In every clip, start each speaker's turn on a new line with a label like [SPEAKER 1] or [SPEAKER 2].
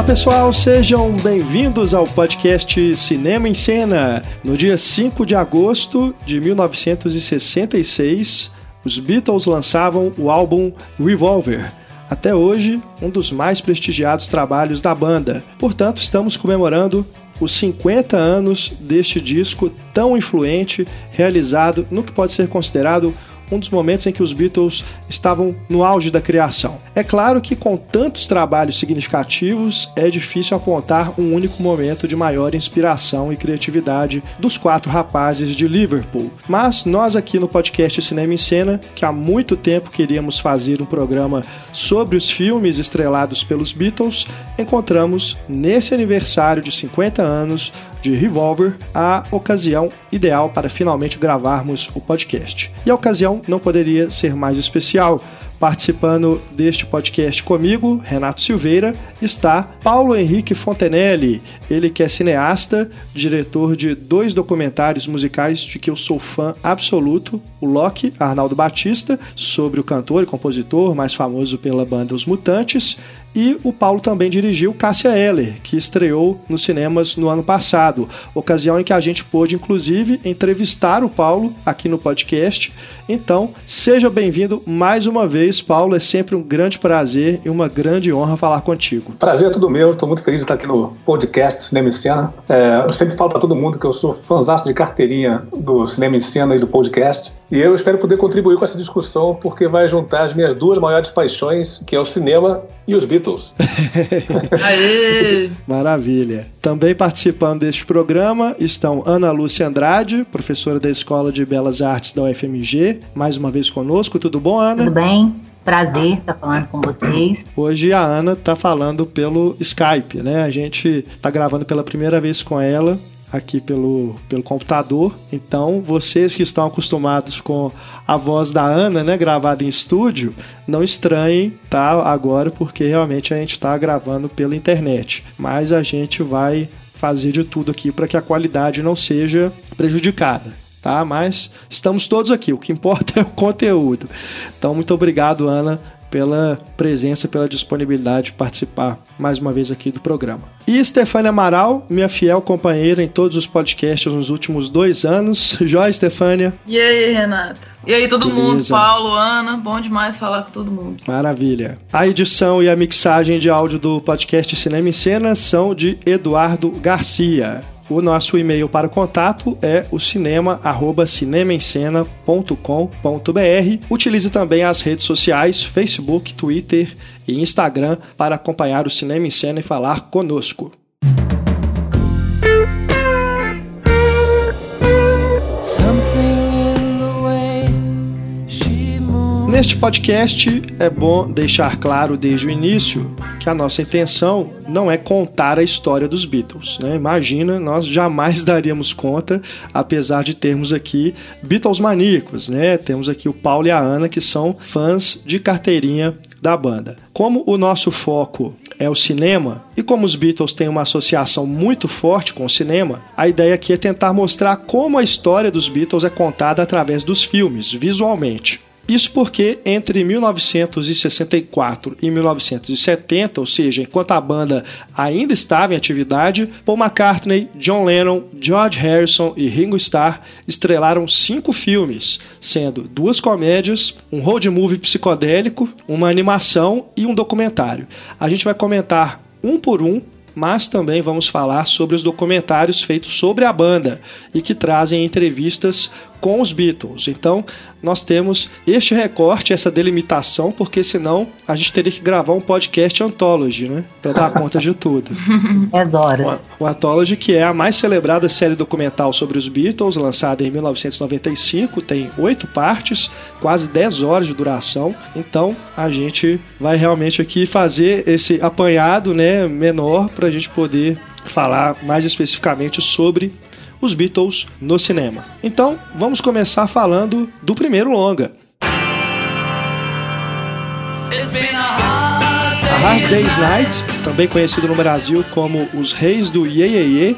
[SPEAKER 1] Olá pessoal, sejam bem-vindos ao podcast Cinema em Cena. No dia 5 de agosto de 1966, os Beatles lançavam o álbum Revolver. Até hoje, um dos mais prestigiados trabalhos da banda. Portanto, estamos comemorando os 50 anos deste disco tão influente, realizado no que pode ser considerado um dos momentos em que os Beatles estavam no auge da criação. É claro que com tantos trabalhos significativos é difícil apontar um único momento de maior inspiração e criatividade dos quatro rapazes de Liverpool. Mas nós aqui no podcast Cinema em Cena, que há muito tempo queríamos fazer um programa sobre os filmes estrelados pelos Beatles, encontramos nesse aniversário de 50 anos de Revolver a ocasião ideal para finalmente gravarmos o podcast. E a ocasião não poderia ser mais especial. Participando deste podcast comigo, Renato Silveira, está Paulo Henrique Fontenelle. Ele que é cineasta, diretor de dois documentários musicais de que eu sou fã absoluto, o Loki, Arnaldo Batista, sobre o cantor e compositor mais famoso pela banda Os Mutantes, e o Paulo também dirigiu Cássia Eller, que estreou nos cinemas no ano passado, ocasião em que a gente pôde, inclusive, entrevistar o Paulo aqui no podcast. Então, seja bem-vindo mais uma vez, Paulo. É sempre um grande prazer e uma grande honra falar contigo.
[SPEAKER 2] Prazer é tudo meu. Estou muito feliz de estar aqui no podcast Cinema em Cena. É, eu sempre falo para todo mundo que eu sou fãzão de carteirinha do Cinema em Cena e do podcast. E eu espero poder contribuir com essa discussão, porque vai juntar as minhas duas maiores paixões, que é o cinema e os Beatles.
[SPEAKER 1] Aê! Maravilha. Também participando deste programa estão Ana Lúcia Andrade, professora da Escola de Belas Artes da UFMG, mais uma vez conosco. Tudo bom, Ana?
[SPEAKER 3] Tudo bem. Prazer estar falando com vocês.
[SPEAKER 1] Hoje a Ana está falando pelo Skype, né? A gente está gravando pela primeira vez com ela aqui pelo, pelo computador. Então, vocês que estão acostumados com a voz da Ana, né, gravada em estúdio, não estranhem, tá? Agora, porque realmente a gente está gravando pela internet. Mas a gente vai fazer de tudo aqui para que a qualidade não seja prejudicada. Tá, mas estamos todos aqui, o que importa é o conteúdo. Então, muito obrigado, Ana, pela presença, pela disponibilidade de participar mais uma vez aqui do programa. E Stefania Amaral, minha fiel companheira em todos os podcasts nos últimos dois anos. Joia, Stefania.
[SPEAKER 4] E aí, Renato? E aí, todo Beleza. mundo? Paulo, Ana, bom demais falar com todo mundo.
[SPEAKER 1] Maravilha. A edição e a mixagem de áudio do podcast Cinema em Cena são de Eduardo Garcia. O nosso e-mail para contato é o cinema@cinemaencena.com.br. Utilize também as redes sociais Facebook, Twitter e Instagram para acompanhar o Cinema em Cena e falar conosco. Neste podcast é bom deixar claro desde o início que a nossa intenção não é contar a história dos Beatles. Né? Imagina, nós jamais daríamos conta, apesar de termos aqui Beatles maníacos. Né? Temos aqui o Paulo e a Ana, que são fãs de carteirinha da banda. Como o nosso foco é o cinema, e como os Beatles têm uma associação muito forte com o cinema, a ideia aqui é tentar mostrar como a história dos Beatles é contada através dos filmes, visualmente. Isso porque entre 1964 e 1970, ou seja, enquanto a banda ainda estava em atividade, Paul McCartney, John Lennon, George Harrison e Ringo Starr estrelaram cinco filmes, sendo duas comédias, um road movie psicodélico, uma animação e um documentário. A gente vai comentar um por um mas também vamos falar sobre os documentários feitos sobre a banda e que trazem entrevistas com os Beatles. Então, nós temos este recorte, essa delimitação, porque senão a gente teria que gravar um podcast Anthology, né? Pra dar conta de tudo.
[SPEAKER 3] É horas.
[SPEAKER 1] O, Anthology, que é a mais celebrada série documental sobre os Beatles, lançada em 1995, tem oito partes, quase 10 horas de duração. Então, a gente vai realmente aqui fazer esse apanhado, né, menor, pra gente poder falar mais especificamente sobre os Beatles no cinema. Então, vamos começar falando do primeiro longa. Hard Day's Night, também conhecido no Brasil como Os Reis do Ye Ye Ye,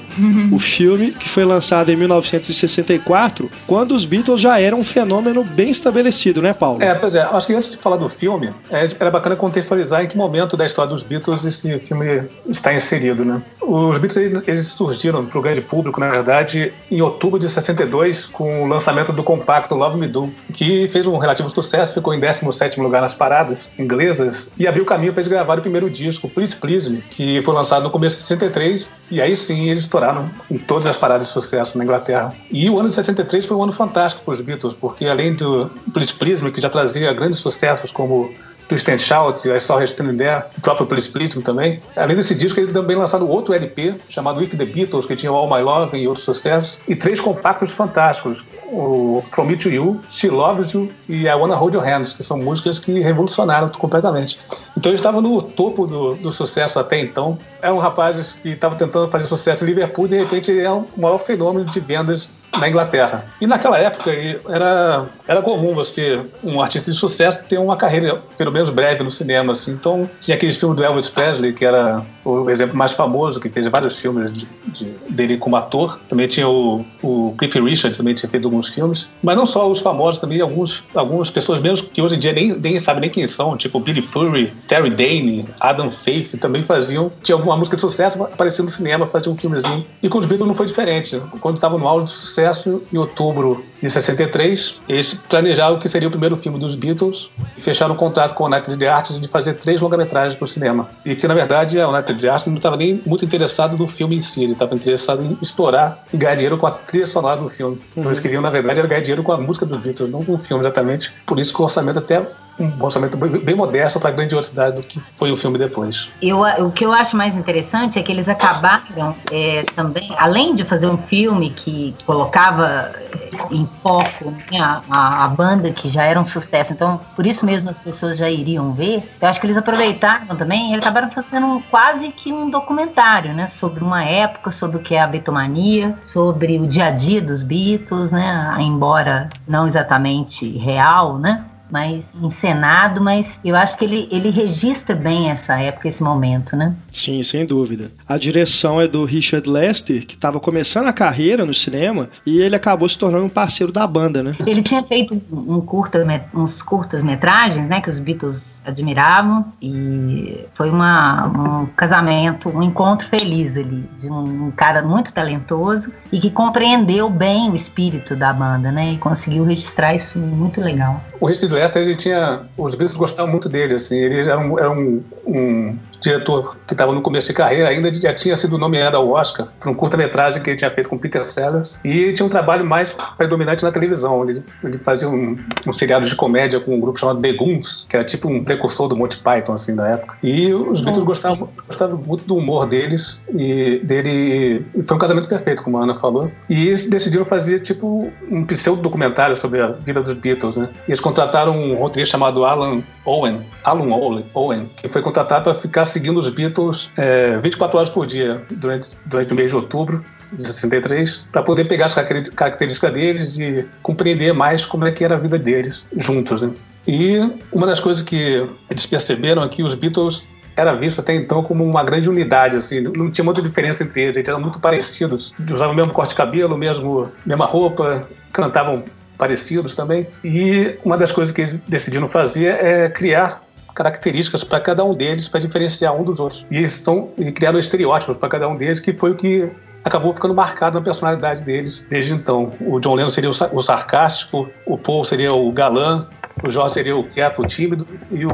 [SPEAKER 1] o filme que foi lançado em 1964, quando os Beatles já eram um fenômeno bem estabelecido, né, Paulo?
[SPEAKER 2] É, pois é. Acho que antes de falar do filme, é, era bacana contextualizar em que momento da história dos Beatles esse filme está inserido, né? Os Beatles eles surgiram para o grande público, na verdade, em outubro de 62, com o lançamento do compacto Love Me Do, que fez um relativo sucesso, ficou em 17º lugar nas paradas inglesas e abriu caminho para eles gravarem o primeiro disco, Please Me, que foi lançado no começo de 63, e aí sim eles estouraram em todas as paradas de sucesso na Inglaterra. E o ano de 63 foi um ano fantástico para os Beatles, porque além do Please Me, que já trazia grandes sucessos como Twist and Shout, I Saw Her Standing There, o próprio Please Please também. Além desse disco, ele também lançado outro LP chamado With the Beatles, que tinha All My Love e outros sucessos, e três compactos fantásticos, o to You, She Loves You e I Wanna Hold Your Hands, que são músicas que revolucionaram completamente. Então ele estava no topo do, do, sucesso até então. É um rapaz que estava tentando fazer sucesso em Liverpool e de repente ele é o maior fenômeno de vendas na Inglaterra. E naquela época era, era comum você, um artista de sucesso, ter uma carreira, pelo menos breve, no cinema. Assim. Então tinha aqueles filmes do Elvis Presley, que era o exemplo mais famoso, que fez vários filmes de, de, dele como ator. Também tinha o, o Cliff Richard, também tinha feito alguns filmes. Mas não só os famosos, também alguns, algumas pessoas mesmo que hoje em dia nem, nem sabem nem quem são, tipo Billy Fury, Terry Dane, Adam Faith, também faziam, tinha alguma música de sucesso, aparecendo no cinema, faziam um filmezinho. E com os Beatles não foi diferente. Quando estavam no auge de sucesso, em outubro de 63, eles planejaram que seria o primeiro filme dos Beatles e fecharam um contrato com a United Arts de fazer três longa-metragens para o cinema. E que, na verdade, a United Arts não estava nem muito interessado no filme em si, ele estava interessado em explorar e ganhar dinheiro com a trilha sonora do filme. Então eles queriam, na verdade, era ganhar dinheiro com a música dos Beatles, não com o filme exatamente. Por isso que o orçamento até um orçamento bem modesto para a grandiosidade do que foi o filme depois.
[SPEAKER 3] Eu, o que eu acho mais interessante é que eles acabaram é, também, além de fazer um filme que colocava é, em foco né, a, a, banda que já era um sucesso, então por isso mesmo as pessoas já iriam ver. Eu acho que eles aproveitaram também e acabaram fazendo um, quase que um documentário, né, sobre uma época, sobre o que é a betomania, sobre o dia a dia dos Beatles, né, embora não exatamente real, né, mais encenado, mas eu acho que ele, ele registra bem essa época, esse momento, né?
[SPEAKER 1] Sim, sem dúvida. A direção é do Richard Lester, que estava começando a carreira no cinema, e ele acabou se tornando um parceiro da banda, né?
[SPEAKER 3] Ele tinha feito um curta, uns curtas metragens, né, que os Beatles admiravam e foi uma, um casamento, um encontro feliz ali de um, um, cara muito talentoso e que compreendeu bem o espírito da banda, né? E conseguiu registrar isso muito legal.
[SPEAKER 2] O Richard Lester, ele tinha, os Beatles gostavam muito dele, assim, ele era um, era um, um diretor que estava no começo de carreira, ainda já tinha sido nomeado ao Oscar por um curta-metragem que ele tinha feito com Peter Sellers e ele tinha um trabalho mais predominante na televisão. Ele, ele fazia um, um seriado de comédia com um grupo chamado The Goons, que era tipo um precursor do Monty Python, assim, da época. E os Beatles gostavam, gostavam muito do humor deles e dele. E foi um casamento perfeito, como a Ana falou. E eles decidiram fazer, tipo, um pseudo-documentário sobre a vida dos Beatles, né? Eles contrataram um roteirista chamado Alan Owen, Alan Owen, que foi contratado para ficar seguindo os Beatles é, 24 horas por dia durante, durante o mês de outubro de 63, para poder pegar as características deles e compreender mais como é que era a vida deles juntos. Né? E uma das coisas que eles perceberam é que os Beatles era visto até então como uma grande unidade, assim, não tinha muita diferença entre eles, eles eram muito parecidos, usavam o mesmo corte de cabelo, mesmo, mesma roupa, cantavam parecidos também. E uma das coisas que eles decidiram fazer é criar características para cada um deles para diferenciar um dos outros. E eles estão criaram estereótipos para cada um deles, que foi o que acabou ficando marcado na personalidade deles desde então. O John Lennon seria o sarcástico, o Paul seria o galã, o Jorge seria o quieto, o tímido, e o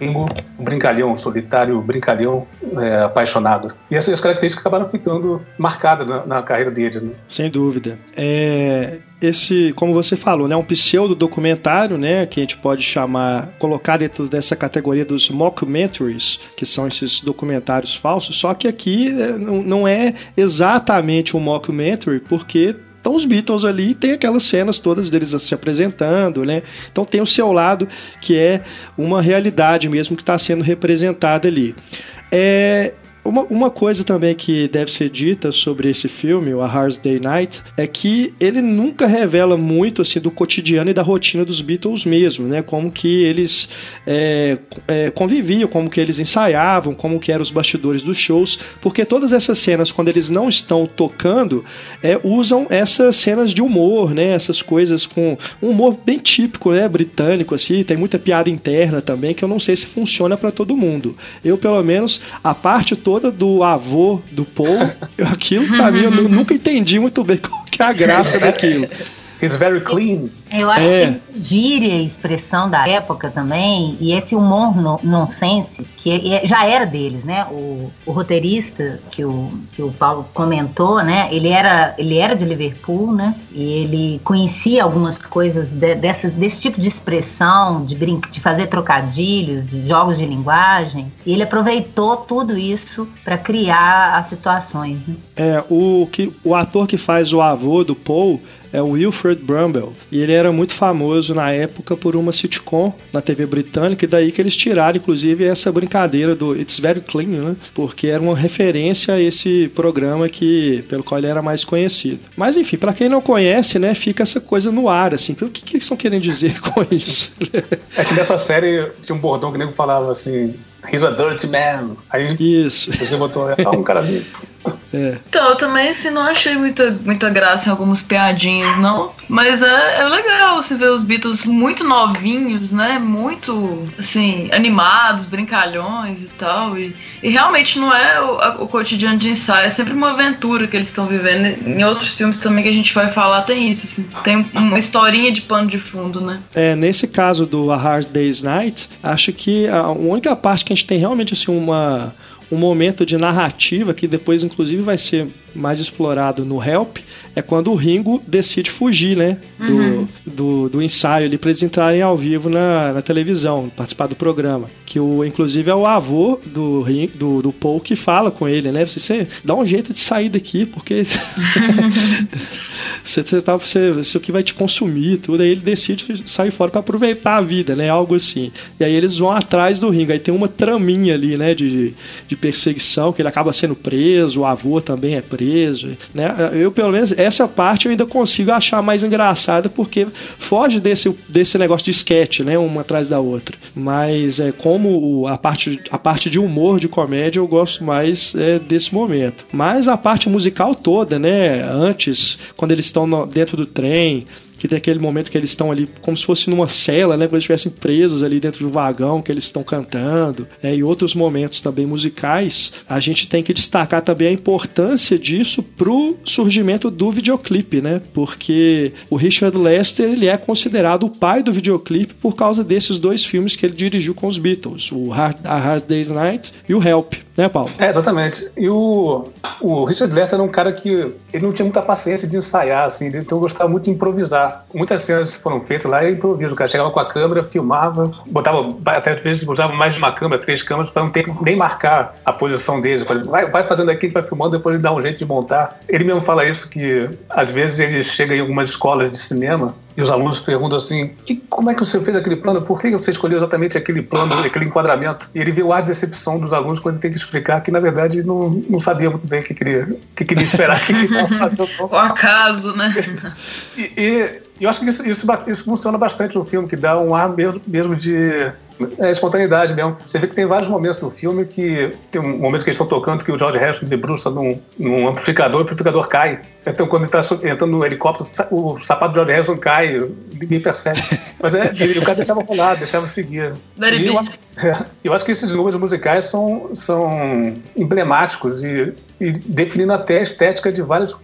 [SPEAKER 2] Ringo, o brincalhão, solitário, brincalhão, é, apaixonado. E essas características acabaram ficando marcadas na, na carreira deles. Né?
[SPEAKER 1] Sem dúvida. É, esse, como você falou, né, um pseudo documentário, né, que a gente pode chamar, colocar dentro dessa categoria dos mockumentaries, que são esses documentários falsos, só que aqui é, não é exatamente um mockumentary, porque estão os Beatles ali tem aquelas cenas todas deles se apresentando, né? Então tem o seu lado que é uma realidade mesmo que está sendo representada ali. É, Uma, uma coisa também que deve ser dita sobre esse filme, o A Hard Day Night, é que ele nunca revela muito assim do cotidiano e da rotina dos Beatles mesmo, né? Como que eles é, é, conviviam, como que eles ensaiavam, como que eram os bastidores dos shows, porque todas essas cenas, quando eles não estão tocando, é, usam essas cenas de humor, né? Essas coisas com um humor bem típico, né? Britânico, assim, tem muita piada interna também, que eu não sei se funciona para todo mundo. Eu, pelo menos, a parte toda do avô do Paul, aquilo pra mim, eu nunca entendi muito bem qual que é a graça daquilo.
[SPEAKER 2] He's very clean.
[SPEAKER 3] Eu acho é. que gíria e expressão da época também, e esse humor no, nonsense, que é, já era deles, né? O, o, roteirista que o, que o Paulo comentou, né? Ele era, ele era de Liverpool, né? E ele conhecia algumas coisas de, dessas, desse tipo de expressão, de, brin de fazer trocadilhos, de jogos de linguagem. E ele aproveitou tudo isso para criar as situações. Né?
[SPEAKER 1] É, o, que, o ator que faz o avô do Paul é o Wilfred Brumble. E ele era muito famoso na época por uma sitcom na TV britânica, e daí que eles tiraram, inclusive, essa brincadeira do It's Very Clean, né? Porque era uma referência a esse programa que, pelo qual ele era mais conhecido. Mas enfim, para quem não conhece, né, fica essa coisa no ar, assim. O que, que eles estão querendo dizer com isso?
[SPEAKER 2] É que nessa série tinha um bordão que o nego falava assim. He's a dirty man. Aí
[SPEAKER 1] Isso.
[SPEAKER 2] você botou, ah, um cara limpo.
[SPEAKER 4] É. Então, eu também assim, não achei muita, muita graça em algumas piadinhas, não. Mas é, é legal assim, ver os Beatles muito novinhos, né? Muito, assim, animados, brincalhões e tal. E, e realmente não é o, a, o cotidiano de ensaio, é sempre uma aventura que eles estão vivendo. Em outros filmes também que a gente vai falar tem isso, assim. Tem uma historinha de pano de fundo, né?
[SPEAKER 1] É, nesse caso do A Hard Day's Night, acho que a única parte que a gente tem realmente, assim, uma um momento de narrativa que depois, inclusive, vai ser mais explorado no Help, é quando o Ringo decide fugir, né? Do, uhum. do, do, ensaio ali para eles entrarem ao vivo na, na, televisão, participar do programa. Que o, inclusive é o avô do, do, do Paul que fala com ele, né? Você, você dá um jeito de sair daqui, porque você, você tá, você, isso aqui vai te consumir tudo. Aí ele decide sair fora para aproveitar a vida, né? Algo assim. E aí eles vão atrás do Ringo. Aí tem uma traminha ali, né? De, de perseguição, que ele acaba sendo preso, o avô também é preso, né? Eu, pelo menos, essa parte eu ainda consigo achar mais engraçada, porque foge desse, desse negócio de sketch, né? Uma atrás da outra. Mas é como a parte, a parte de humor, de comédia, eu gosto mais é, desse momento. Mas a parte musical toda, né? Antes, quando eles estão no, dentro do trem, que tem aquele momento que eles estão ali como se fosse numa cela, né? Como se estivessem presos ali dentro do vagão que eles estão cantando. É, e outros momentos também musicais, a gente tem que destacar também a importância disso pro surgimento do videoclipe, né? Porque o Richard Lester, ele é considerado o pai do videoclipe por causa desses dois filmes que ele dirigiu com os Beatles, o Hard, A Hard Day's Night e o Help, né, Paulo?
[SPEAKER 2] É, exatamente. E o, o Richard Lester era um cara que ele não tinha muita paciência de ensaiar, assim, então gostava muito de improvisar. Muitas cenas foram feitas lá e improviso. O cara chegava com a câmera, filmava, botava, até às vezes usava mais de uma câmera, três câmeras, para não ter nem marcar a posição deles. Vai, vai fazendo aqui, vai filmando, depois ele dá um jeito de montar. Ele mesmo fala isso, que às vezes ele chega em algumas escolas de cinema e os alunos perguntam assim: como é que você fez aquele plano? Por que você escolheu exatamente aquele plano, aquele enquadramento? E ele vê o ar de decepção dos alunos quando ele tem que explicar que, na verdade, não, não sabia muito bem o que queria, que queria esperar. que
[SPEAKER 4] o acaso, né?
[SPEAKER 2] E, e, eu acho que isso, isso, isso, funciona bastante no filme, que dá um ar mesmo, mesmo de é, espontaneidade mesmo. Você vê que tem vários momentos do filme que tem um momento que eles estão tocando que o George Harrison debruça num, num amplificador e o amplificador cai. Então, quando ele está entrando no helicóptero, o sapato do George Harrison cai, ninguém percebe. Mas é, o cara deixava rolar, deixava seguir. E eu, acho, é, eu acho que esses números musicais são, são emblemáticos e, e definindo até a estética de vários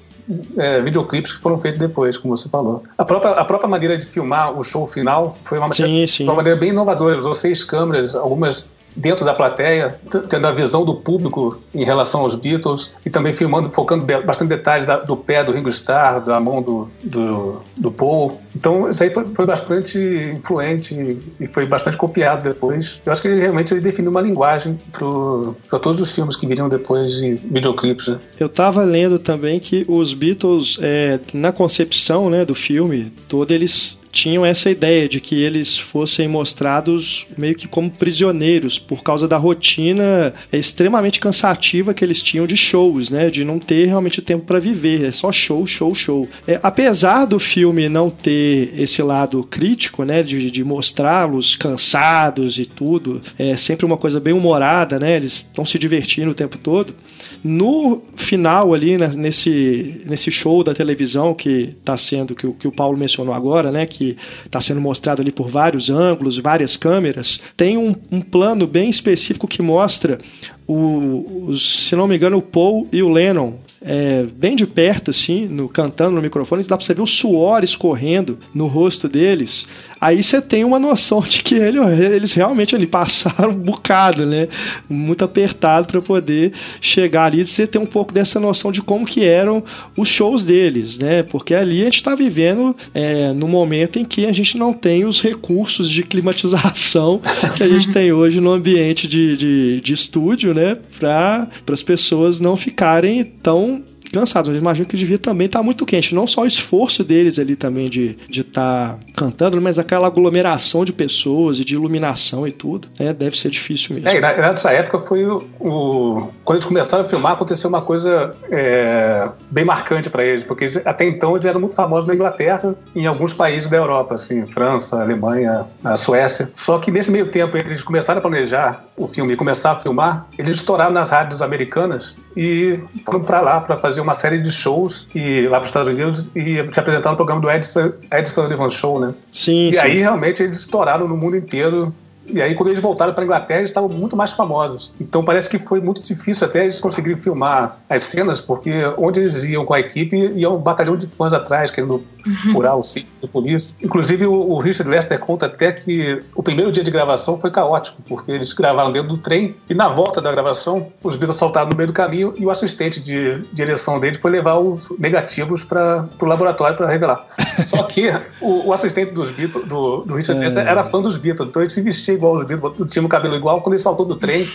[SPEAKER 2] é, videoclipes que foram feitos depois, como você falou. A própria, a própria maneira de filmar o show final foi uma, sim, sim. uma maneira bem inovadora. Usou seis câmeras, algumas dentro da plateia, tendo a visão do público em relação aos Beatles e também filmando, focando bastante detalhes da, do pé do Ringo Starr, da mão do, do, do Paul. Então, isso aí foi, foi bastante influente e foi bastante copiado depois. Eu acho que ele realmente ele definiu uma linguagem para todos os filmes que viriam depois de videoclipes. Né?
[SPEAKER 1] Eu estava lendo também que os Beatles, é, na concepção né, do filme todo, eles tinham essa ideia de que eles fossem mostrados meio que como prisioneiros por causa da rotina extremamente cansativa que eles tinham de shows, né? De não ter realmente tempo para viver, é só show, show, show. É, apesar do filme não ter esse lado crítico, né? De, de mostrá-los cansados e tudo, é sempre uma coisa bem humorada, né? Eles estão se divertindo o tempo todo. No final ali, né, nesse, nesse show da televisão que está sendo, que, que o Paulo mencionou agora, né? Que está sendo mostrado ali por vários ângulos, várias câmeras, tem um, um plano bem específico que mostra o, se não me engano, o Paul e o Lennon é, bem de perto, assim, no, cantando no microfone, dá pra você ver o suor escorrendo no rosto deles. Aí você tem uma noção de que ele, eles realmente ali passaram um bocado, né? Muito apertado para poder chegar ali. Você tem um pouco dessa noção de como que eram os shows deles, né? Porque ali a gente está vivendo é, no momento em que a gente não tem os recursos de climatização que a gente tem hoje no ambiente de, de, de estúdio, né? Para as pessoas não ficarem tão cansados. Mas imagino que devia também estar tá muito quente. Não só o esforço deles ali também de estar de tá cantando, mas aquela aglomeração de pessoas e de iluminação e tudo. Né? Deve ser difícil mesmo.
[SPEAKER 2] É, nessa época foi o, o, Quando eles começaram a filmar, aconteceu uma coisa é, bem marcante para eles, porque até então eles eram muito famosos na Inglaterra e em alguns países da Europa, assim, França, Alemanha, a Suécia. Só que nesse meio tempo, entre eles começaram a planejar o filme e começar a filmar, eles estouraram nas rádios americanas e foram para lá para fazer uma série de shows e lá para os Estados Unidos e se apresentar no programa do Edson, Edson Sullivan Show, né?
[SPEAKER 1] Sim.
[SPEAKER 2] E
[SPEAKER 1] sim.
[SPEAKER 2] aí realmente eles estouraram no mundo inteiro e aí, quando eles voltaram para a Inglaterra, eles estavam muito mais famosos. Então, parece que foi muito difícil até eles conseguirem filmar as cenas, porque onde eles iam com a equipe, ia um batalhão de fãs atrás, querendo uhum. furar o sítio da polícia. Inclusive, o, Richard Lester conta até que o primeiro dia de gravação foi caótico, porque eles gravaram dentro do trem e, na volta da gravação, os Beatles saltaram no meio do caminho e o assistente de direção deles foi levar os negativos para o laboratório para revelar. Só que o, o assistente dos Beatles, do, do Richard é. Lester era fã dos Beatles, então ele se vestia igual os Beatles, tinha o cabelo igual quando ele saltou do trem.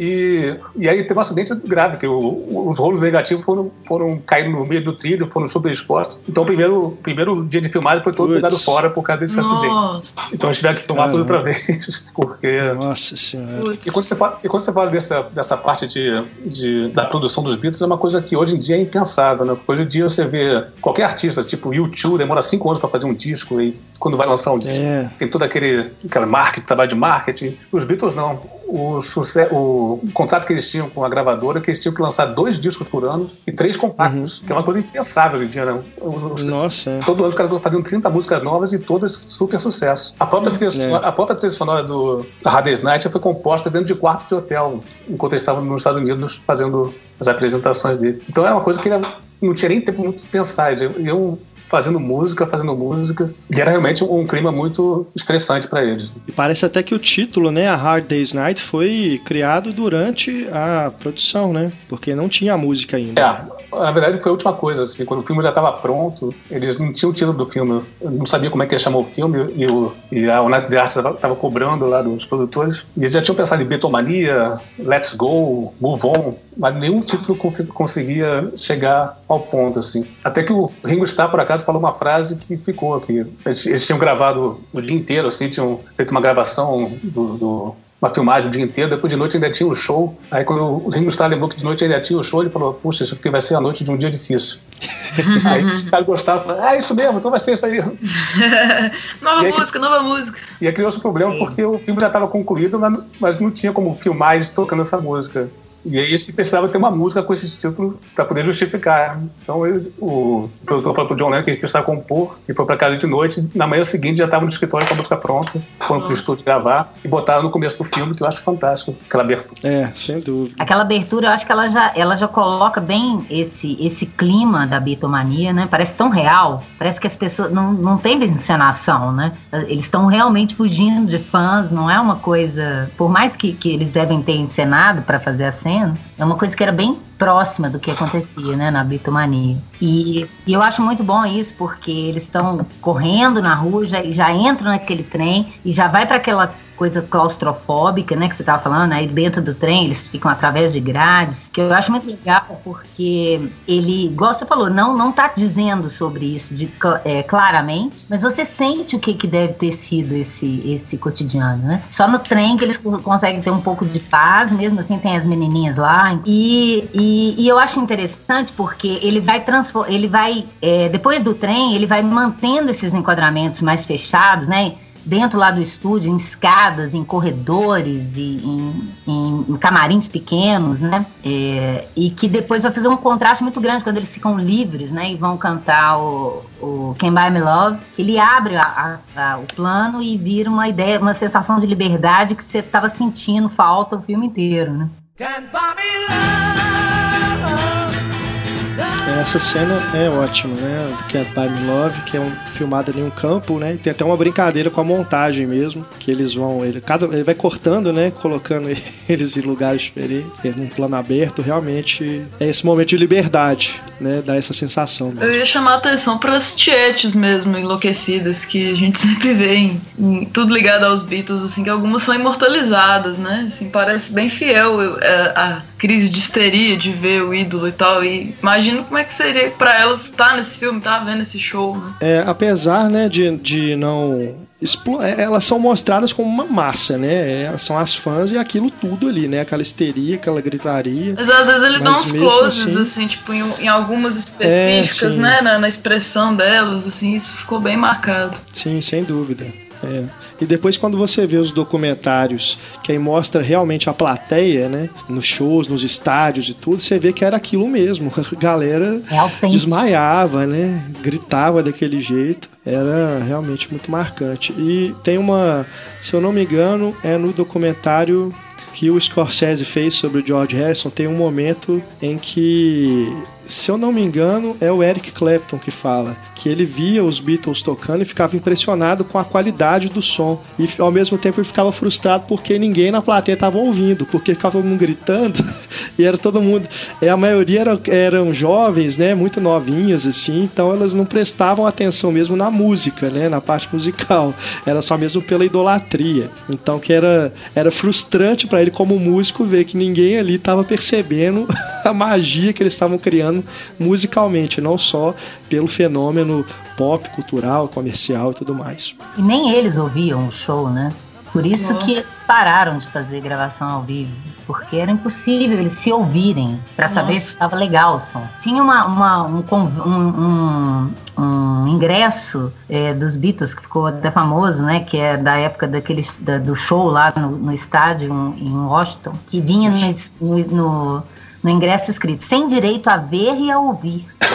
[SPEAKER 2] E, e aí teve um acidente grave, que o, os rolos negativos foram, foram caindo no meio do trilho, foram super expostos. Então o primeiro, primeiro dia de filmagem foi todo jogado fora por causa desse Nossa. acidente. Então a gente tiveram que filmar tudo outra vez. Porque...
[SPEAKER 1] Nossa Senhora.
[SPEAKER 2] E quando você fala, e quando você fala dessa, dessa parte de, de, da produção dos Beatles, é uma coisa que hoje em dia é impensável, né? Hoje em dia você vê qualquer artista, tipo YouTube, demora cinco anos para fazer um disco e quando vai lançar um disco, é. tem todo aquele, aquele marketing, trabalho de marketing. Os Beatles não. O, sucesso, o contrato que eles tinham com a gravadora, que eles tinham que lançar dois discos por ano e três compactos, uhum. que é uma coisa impensável hoje em dia, né?
[SPEAKER 1] Os, Nossa. É.
[SPEAKER 2] Todo ano os caras faziam 30 músicas novas e todas super sucesso. A própria trilha, é. sonora, a própria trilha sonora do Hard Day's Night foi composta dentro de quarto de hotel, enquanto eles estavam nos Estados Unidos fazendo as apresentações dele. Então era uma coisa que não tinha nem tempo muito de pensar. Eu fazendo música, fazendo música. E era realmente um clima muito estressante para eles.
[SPEAKER 1] E parece até que o título, né, a Hard Day's Night, foi criado durante a produção, né? Porque não tinha música ainda.
[SPEAKER 2] É, na verdade foi a última coisa, assim, quando o filme já estava pronto, eles não tinham o título do filme, não sabia como é que ia chamar o filme, e, o, e a United Arts estava cobrando lá dos produtores, e eles já tinham pensado em Betomania, Let's Go, Move On, mas nenhum título conseguia chegar ao ponto, assim. Até que o Ringo Starr, por acaso, falou uma frase que ficou aqui. Eles, eles tinham gravado o dia inteiro, assim, tinham feito uma gravação do, do uma filmagem o dia inteiro, depois de noite ainda tinha um show. Aí quando o Ringo Starr lembrou que de noite ainda tinha o um show, ele falou, puxa, isso aqui vai ser a noite de um dia difícil. aí os caras gostaram, falaram, ah, isso mesmo, então vai ser isso aí.
[SPEAKER 4] nova aí, música, nova música.
[SPEAKER 2] E aí criou-se um problema Sim. porque o filme já estava concluído, mas, mas não tinha como filmar eles tocando essa música. E aí que precisava ter uma música com esse título para poder justificar. Então ele, o produtor falou pro John Lennon que ele precisava compor e foi para casa de noite. Na manhã seguinte já estava no escritório com a música pronta, foram pro estúdio gravar e botaram no começo do filme, que eu acho fantástico, aquela abertura.
[SPEAKER 1] É, sem dúvida.
[SPEAKER 3] Aquela abertura, eu acho que ela já, ela já coloca bem esse, esse clima da bitomania, né? Parece tão real, parece que as pessoas não, não tem encenação, né? Eles estão realmente fugindo de fãs, não é uma coisa, por mais que, que eles devem ter encenado para fazer a cena, é uma coisa que era bem próxima do que acontecia, né, na bitomania. E, e eu acho muito bom isso, porque eles estão correndo na rua, já, já entram naquele trem e já vai para aquela coisa claustrofóbica, né, que você estava falando, aí dentro do trem eles ficam através de grades, que eu acho muito legal porque ele, igual você falou, não não tá dizendo sobre isso de, é, claramente, mas você sente o que, que deve ter sido esse, esse cotidiano, né? Só no trem que eles conseguem ter um pouco de paz, mesmo assim tem as menininhas lá. E, e, e eu acho interessante porque ele vai transformar, ele vai, é, depois do trem, ele vai mantendo esses enquadramentos mais fechados, né? Dentro lá do estúdio, em escadas, em corredores e em, em, em camarins pequenos, né? É, e que depois vai fazer um contraste muito grande quando eles ficam livres, né? E vão cantar o, o Can Buy Me Love. Ele abre a, a, a, o plano e vira uma ideia, uma sensação de liberdade que você estava sentindo falta o filme inteiro, né? Buy me
[SPEAKER 1] love. Essa cena é ótima, né? Do Can't Buy Me Love, que é um, filmada em um campo, né? E tem até uma brincadeira com a montagem mesmo, que eles vão, ele, cada, ele vai cortando, né? Colocando eles em lugares diferentes, é num plano aberto, realmente é esse momento de liberdade, né? Dá essa sensação. Mesmo.
[SPEAKER 4] Eu ia chamar a atenção para as tietes mesmo, enlouquecidas, que a gente sempre vê em, em, tudo ligado aos Beatles, assim, que algumas são imortalizadas, né? Assim, parece bem fiel a, é, a crise de histeria de ver o ídolo e tal, e imagino como é que seria para elas estar nesse filme, estar tá vendo esse show, né?
[SPEAKER 1] É, apesar, né, de, de não é, elas são mostradas como uma massa, né? Elas são as fãs e aquilo tudo ali, né? Aquela histeria, aquela gritaria.
[SPEAKER 4] Mas às vezes ele dá uns closes, assim, assim tipo, em, em, algumas específicas, é, né? Na, na, expressão delas, assim, isso ficou bem marcado.
[SPEAKER 1] Sim, sem dúvida. É. E depois quando você vê os documentários que aí mostra realmente a plateia, né? Nos shows, nos estádios e tudo, você vê que era aquilo mesmo. A galera é desmaiava, né? Gritava daquele jeito. Era realmente muito marcante. E tem uma, se eu não me engano, é no documentário que o Scorsese fez sobre o George Harrison, tem um momento em que se eu não me engano, é o Eric Clapton que fala que ele via os Beatles tocando e ficava impressionado com a qualidade do som. E ao mesmo tempo ele ficava frustrado porque ninguém na plateia estava ouvindo, porque ficava todo mundo gritando e era todo mundo. E a maioria eram, eram jovens, né? Muito novinhas, assim, então elas não prestavam atenção mesmo na música, né? Na parte musical. Era só mesmo pela idolatria. Então que era, era frustrante para ele, como músico, ver que ninguém ali estava percebendo a magia que eles estavam criando musicalmente, não só pelo fenômeno pop, cultural, comercial e tudo mais.
[SPEAKER 3] E nem eles ouviam o show, né? Por isso que pararam de fazer gravação ao vivo, porque era impossível eles se ouvirem para saber se estava legal o som. Tinha uma, uma um, um, um, um, ingresso é, dos Beatles que ficou até famoso, né? Que é da época daquele, da, do show lá no, no estádio em Washington, que vinha no, no no ingresso escrito, sem direito a ver e a ouvir.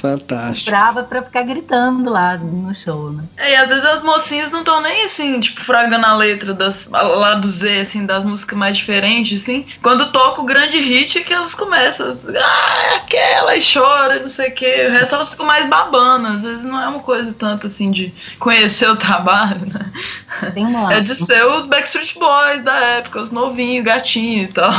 [SPEAKER 1] Fantástico.
[SPEAKER 3] Brava pra ficar gritando lá no show, né?
[SPEAKER 4] É, e às vezes as mocinhas não estão nem assim, tipo, fragando a letra das, lá do Z, assim, das músicas mais diferentes, assim. Quando toca o grande hit é que elas começam, assim, ah, é aquela, e chora, não sei o quê. O resto elas ficam mais babando. Às vezes não é uma coisa tanto assim de conhecer o trabalho, né? É de ser os Backstreet Boys da época, os novinhos, gatinho e tal.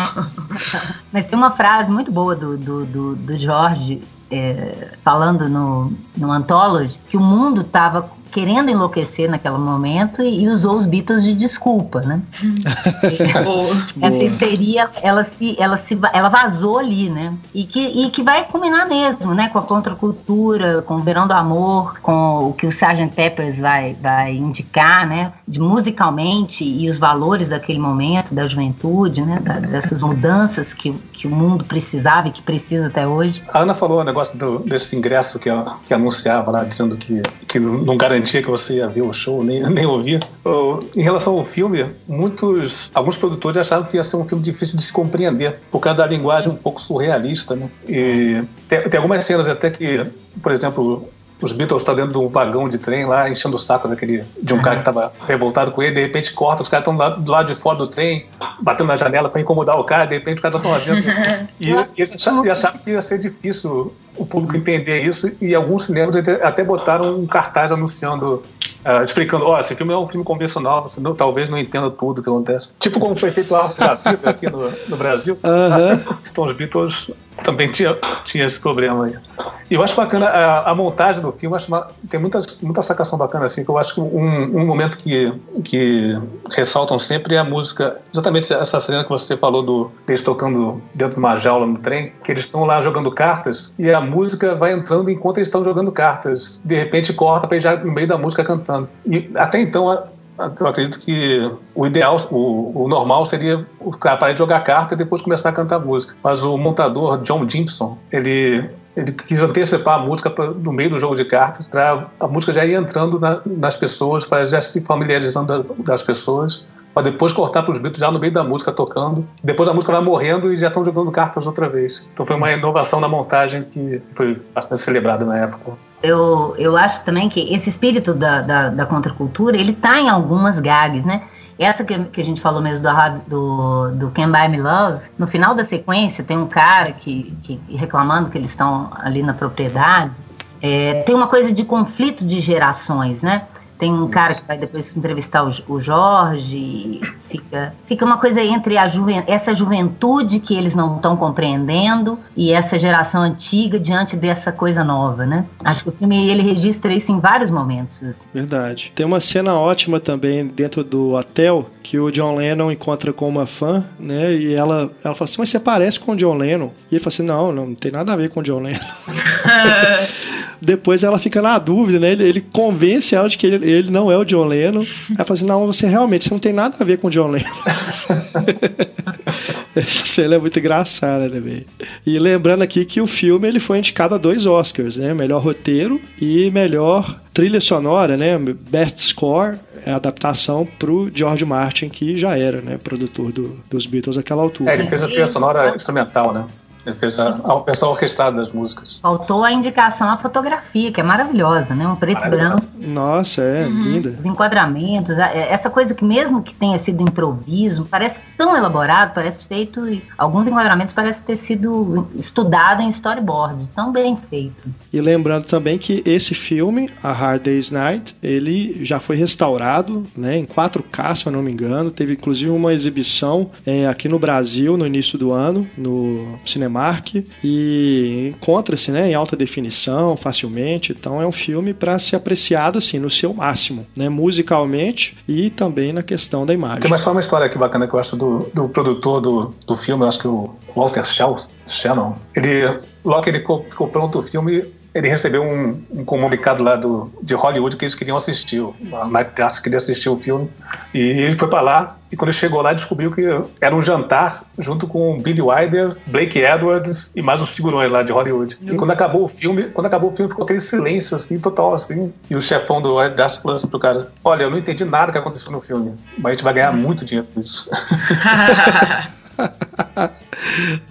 [SPEAKER 3] Mas tem uma frase muito boa do, do, do, do Jorge é, falando no, no Anthology, que o mundo estava querendo enlouquecer naquele momento e, e, usou os Beatles de desculpa, né? Essa histeria, ela se, ela se, ela vazou ali, né? E que, e que vai culminar mesmo, né? Com a contracultura, com o Verão do Amor, com o que o Sgt. Peppers vai, vai indicar, né? De musicalmente e os valores daquele momento, da juventude, né? Da, dessas mudanças que, que o mundo precisava e que precisa até hoje.
[SPEAKER 2] A Ana falou o negócio do, desse ingresso que, que anunciava lá, dizendo que, que não garantia garantia que você ia ver o show, nem, nem ouvir. Em relação ao filme, muitos, alguns produtores acharam que ia ser um filme difícil de se compreender, por causa da linguagem um pouco surrealista, né? E tem, tem algumas cenas até que, por exemplo, os Beatles estão tá dentro de um vagão de trem lá, enchendo o saco daquele, de um uhum. cara que estava revoltado com ele, de repente corta, os caras estão do lado de fora do trem, batendo na janela para incomodar o cara, de repente os caras estão lá dentro. e, eles acharam, acharam que ia ser difícil o público entender isso, e alguns cinemas até botaram um cartaz anunciando Uh, explicando, ó, oh, esse filme é um filme convencional, você não, talvez não entenda tudo que acontece. Tipo como foi feito da Vida aqui no, no Brasil. Uhum. então os Beatles também tinha, tinha esse problema aí. Eu acho bacana a, a montagem do filme, acho uma, tem muita, muita sacação bacana, assim, que eu acho que um, um momento que, que ressaltam sempre é a música, exatamente essa cena que você falou do, deles tocando dentro de uma jaula no trem, que eles estão lá jogando cartas e a música vai entrando enquanto eles estão jogando cartas. De repente corta para já no meio da música cantando. E até então eu acredito que o ideal, o, o normal seria o cara parar de jogar carta e depois começar a cantar música. Mas o montador John Jimpson, ele ele quis antecipar a música pra, no meio do jogo de cartas para a música já ir entrando na, nas pessoas, para já se familiarizando das pessoas para depois cortar para os Beatles já no meio da música tocando. Depois a música vai morrendo e já estão jogando cartas outra vez. Então foi uma inovação na montagem que foi bastante celebrada na época
[SPEAKER 3] eu, eu acho também que esse espírito da, da, da contracultura, ele tá em algumas gags, né? Essa que, que a gente falou mesmo do, do, do Can Buy Me Love, no final da sequência tem um cara que, que reclamando que eles estão ali na propriedade. É, tem uma coisa de conflito de gerações, né? Tem um cara que vai depois entrevistar o, o Jorge, fica, fica uma coisa entre a juven, essa juventude que eles não estão compreendendo e essa geração antiga diante dessa coisa nova, né? Acho que o filme ele registra isso em vários momentos. Assim.
[SPEAKER 1] Verdade. Tem uma cena ótima também dentro do hotel que o John Lennon encontra com uma fã, né? E ela, ela fala assim, mas você parece com o John Lennon. E ele fala assim, não, não tem nada a ver com o John Lennon. Depois ela fica na dúvida, né? Ele, ele convence ela de que ele, ele, não é o John Lennon. Ela fala assim: não, você realmente você não tem nada a ver com o John Lennon. Essa cena é muito engraçada também. E lembrando aqui que o filme ele foi indicado a dois Oscars, né? Melhor roteiro e melhor trilha sonora, né? Best Score, é a adaptação pro George Martin, que já era, né? Produtor do, dos Beatles naquela altura.
[SPEAKER 2] É, ele fez a trilha sonora instrumental, né? Ele fez a, a versão orquestrada das músicas.
[SPEAKER 3] Faltou a indicação à fotografia, que é maravilhosa, né? Um preto e branco.
[SPEAKER 1] Nossa, é uhum. linda.
[SPEAKER 3] Os enquadramentos, é, essa coisa que mesmo que tenha sido improviso, parece tão elaborado, parece feito. Alguns enquadramentos parecem ter sido estudado em storyboard, tão bem feito.
[SPEAKER 1] E lembrando também que esse filme, A Hard Day's Night, ele já foi restaurado, né? Em 4K, se eu não me engano. Teve inclusive uma exibição é, aqui no Brasil no início do ano, no cinema E encontra-se né, em alta definição facilmente. Então é um filme para ser apreciado assim no seu máximo, né, musicalmente e também na questão da imagem.
[SPEAKER 2] Tem mais só uma história aqui bacana que eu acho do, do produtor do, do filme, eu acho que o Walter Shannon. Ele, logo que ele ficou pronto o filme, ele recebeu um, um, comunicado lá do, de Hollywood que eles queriam assistir. A Mike Tyson queria assistir o filme. E ele foi para lá. E quando ele chegou lá, descobriu que era um jantar junto com Billy Wilder, Blake Edwards e mais uns figurões lá de Hollywood. E quando acabou o filme, quando acabou o filme, ficou aquele silêncio assim, total assim. E o chefão do Ed Darcy falou assim pro cara: Olha, eu não entendi nada que aconteceu no filme, mas a gente vai ganhar muito dinheiro com isso.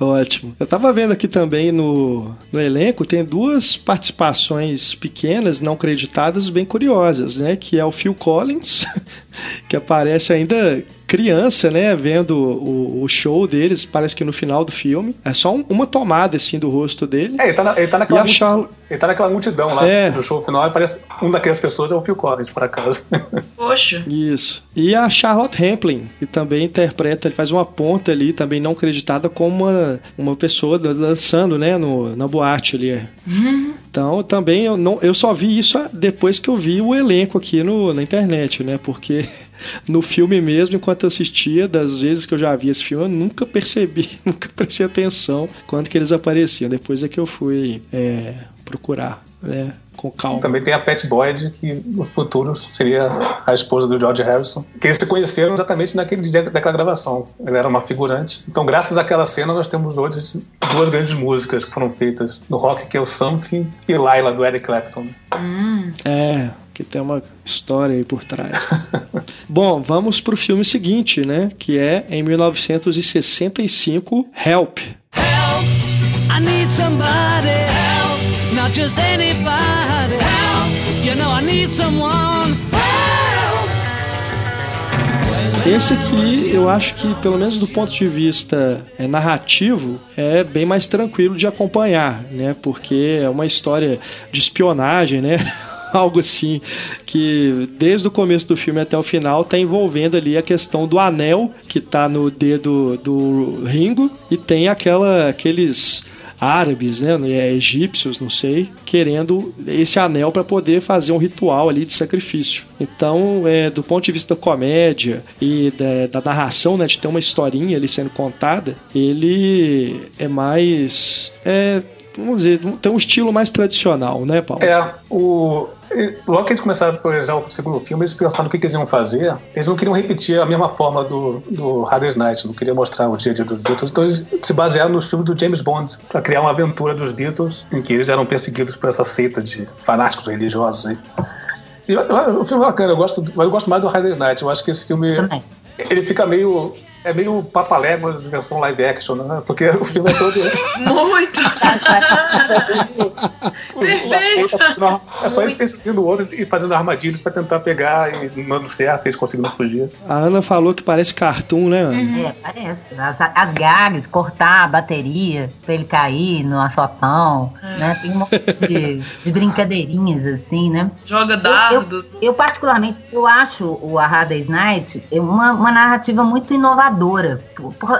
[SPEAKER 1] Ótimo. Eu tava vendo aqui também no, no elenco, tem duas participações pequenas, não creditadas, bem curiosas, né? Que é o Phil Collins, que aparece ainda criança, né, vendo o, o, show deles, parece que no final do filme. É só um, uma tomada, assim, do rosto dele.
[SPEAKER 2] É, ele tá, na, ele tá naquela, Char... ele tá naquela multidão lá é. no show final, e parece um daquelas pessoas é o Phil Collins, por acaso.
[SPEAKER 4] Poxa.
[SPEAKER 1] Isso. E a Charlotte Rampling, que também interpreta, ele faz uma ponta ali, também não creditada, como uma, uma pessoa dançando, né, no, na boate ali. Uhum. Então, também eu, não, eu só vi isso depois que eu vi o elenco aqui no, na internet, né? Porque no filme mesmo, enquanto assistia, das vezes que eu já vi esse filme, eu nunca percebi, nunca prestei atenção quando que eles apareciam. Depois é que eu fui é, procurar, né? Com calma.
[SPEAKER 2] Também tem a Pat Boyd, que no futuro seria a esposa do George Harrison. Que eles se conheceram exatamente naquele dia daquela gravação. Ela era uma figurante. Então, graças àquela cena, nós temos hoje duas grandes músicas que foram feitas no rock, que é o Something e Laila, do Eric Clapton.
[SPEAKER 1] Hum. É, que tem uma história aí por trás. Bom, vamos pro filme seguinte, né? Que é em 1965, Help. Help, I need somebody help, not just anybody help, you know I need someone esse aqui, eu acho que, pelo menos do ponto de vista é, narrativo, é bem mais tranquilo de acompanhar, né? Porque é uma história de espionagem, né? algo assim que desde o começo do filme até o final tá envolvendo ali a questão do anel que tá no dedo do Ringo e tem aquela aqueles árabes, né, é, egípcios, não sei, querendo esse anel para poder fazer um ritual ali de sacrifício. Então, é, do ponto de vista da comédia e da, da narração, né, de ter uma historinha ali sendo contada, ele é mais é, vamos dizer, tem um estilo mais tradicional, né, Paulo?
[SPEAKER 2] É, o, logo que eles começaram a projetar o segundo filme, eles pensaram no que, que, eles iam fazer. Eles não queriam repetir a mesma forma do, do Night, não queriam mostrar o dia a dia dos Beatles. Então eles se basearam nos filmes do James Bond para criar uma aventura dos Beatles em que eles eram perseguidos por essa seita de fanáticos religiosos aí. E, o filme é bacana, eu gosto, mas eu gosto mais do Hardest Night. Eu acho que esse filme ele fica meio é meio Papaléguas versão live action, né? Porque o filme é todo.
[SPEAKER 4] Muito! Perfeito!
[SPEAKER 2] É só eles perseguindo o outro e fazendo armadilhas pra tentar pegar e não dando certo, eles conseguindo fugir.
[SPEAKER 1] A Ana falou que parece cartoon, né, Ana?
[SPEAKER 3] Uhum. É, parece. As, as gags, cortar a bateria pra ele cair no açopão, é. né? Tem um monte de, de, brincadeirinhas assim, né?
[SPEAKER 4] Joga dardos.
[SPEAKER 3] Eu, eu, eu, particularmente, eu acho o A Hard Night uma, uma narrativa muito inovadora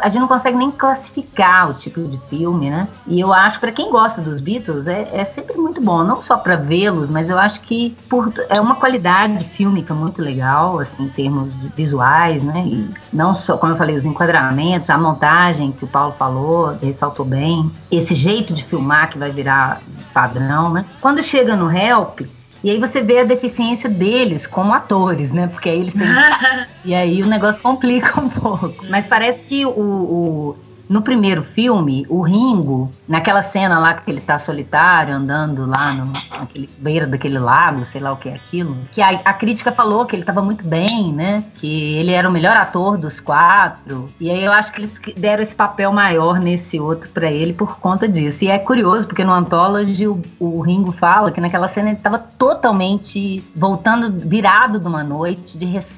[SPEAKER 3] A gente não consegue nem classificar o tipo de filme, né? E eu acho, para quem gosta dos Beatles, é, é sempre muito bom, não só para vê-los, mas eu acho que por, é uma qualidade fílmica muito legal, assim, em termos visuais, né? E não só, como eu falei, os enquadramentos, a montagem que o Paulo falou, ressaltou bem, esse jeito de filmar que vai virar padrão, né? Quando chega no Help, e aí você vê a deficiência deles como atores, né? Porque aí eles têm... e aí o negócio complica um pouco. Mas parece que o, o no primeiro filme, o Ringo, naquela cena lá que ele tá solitário, andando lá no, naquele beira daquele lago, sei lá o que é aquilo, que a, a crítica falou que ele tava muito bem, né? Que ele era o melhor ator dos quatro. E aí eu acho que eles deram esse papel maior nesse outro para ele por conta disso. E é curioso, porque no Anthology o, o Ringo fala que naquela cena ele tava totalmente voltando, virado de uma noite, de ressaca.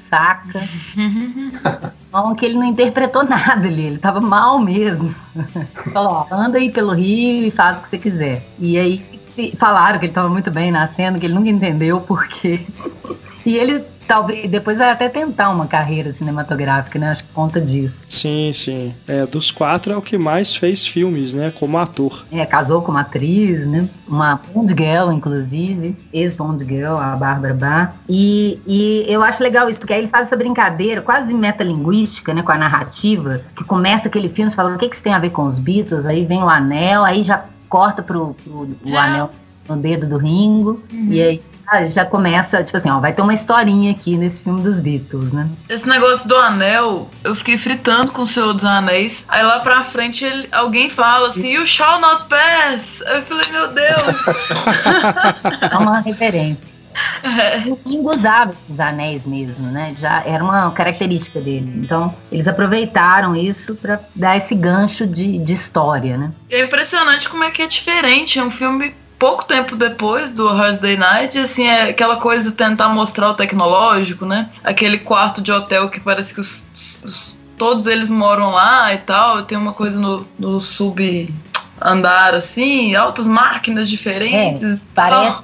[SPEAKER 3] Então, que ele não interpretou nada ali, ele tava mal mesmo. Falou, ó, anda aí pelo rio e faz o que você quiser. E aí falaram que ele tava muito bem na cena, que ele nunca entendeu por quê. E ele talvez depois vai até tentar uma carreira cinematográfica, né? Acho que conta disso.
[SPEAKER 1] Sim, sim. É, dos quatro é o que mais fez filmes, né? Como ator.
[SPEAKER 3] É, casou com uma atriz, né? Uma Bond Girl, inclusive. Ex-Bond Girl, a Bárbara Bar. E, e eu acho legal isso, porque aí ele faz essa brincadeira quase metalinguística, né? Com a narrativa, que começa aquele filme, falando o que, que isso tem a ver com os Beatles, aí vem o anel, aí já corta pro, pro o anel no dedo do Ringo, uhum. e aí já começa, tipo assim, ó, vai ter uma historinha aqui nesse filme dos Beatles, né?
[SPEAKER 4] Esse negócio do anel, eu fiquei fritando com o Senhor dos Anéis. Aí lá pra frente ele, alguém fala assim, You shall not pass! Eu falei, meu Deus!
[SPEAKER 3] É uma referência. É. O King usava os anéis mesmo, né? Já era uma característica dele. Então, eles aproveitaram isso para dar esse gancho de, de história, né?
[SPEAKER 4] É impressionante como é que é diferente. É um filme pouco tempo depois do Thursday Night, assim, é aquela coisa de tentar mostrar o tecnológico, né? Aquele quarto de hotel que parece que os, os, todos eles moram lá e tal. Tem uma coisa no, no sub andar assim, altas máquinas diferentes. É,
[SPEAKER 3] parece,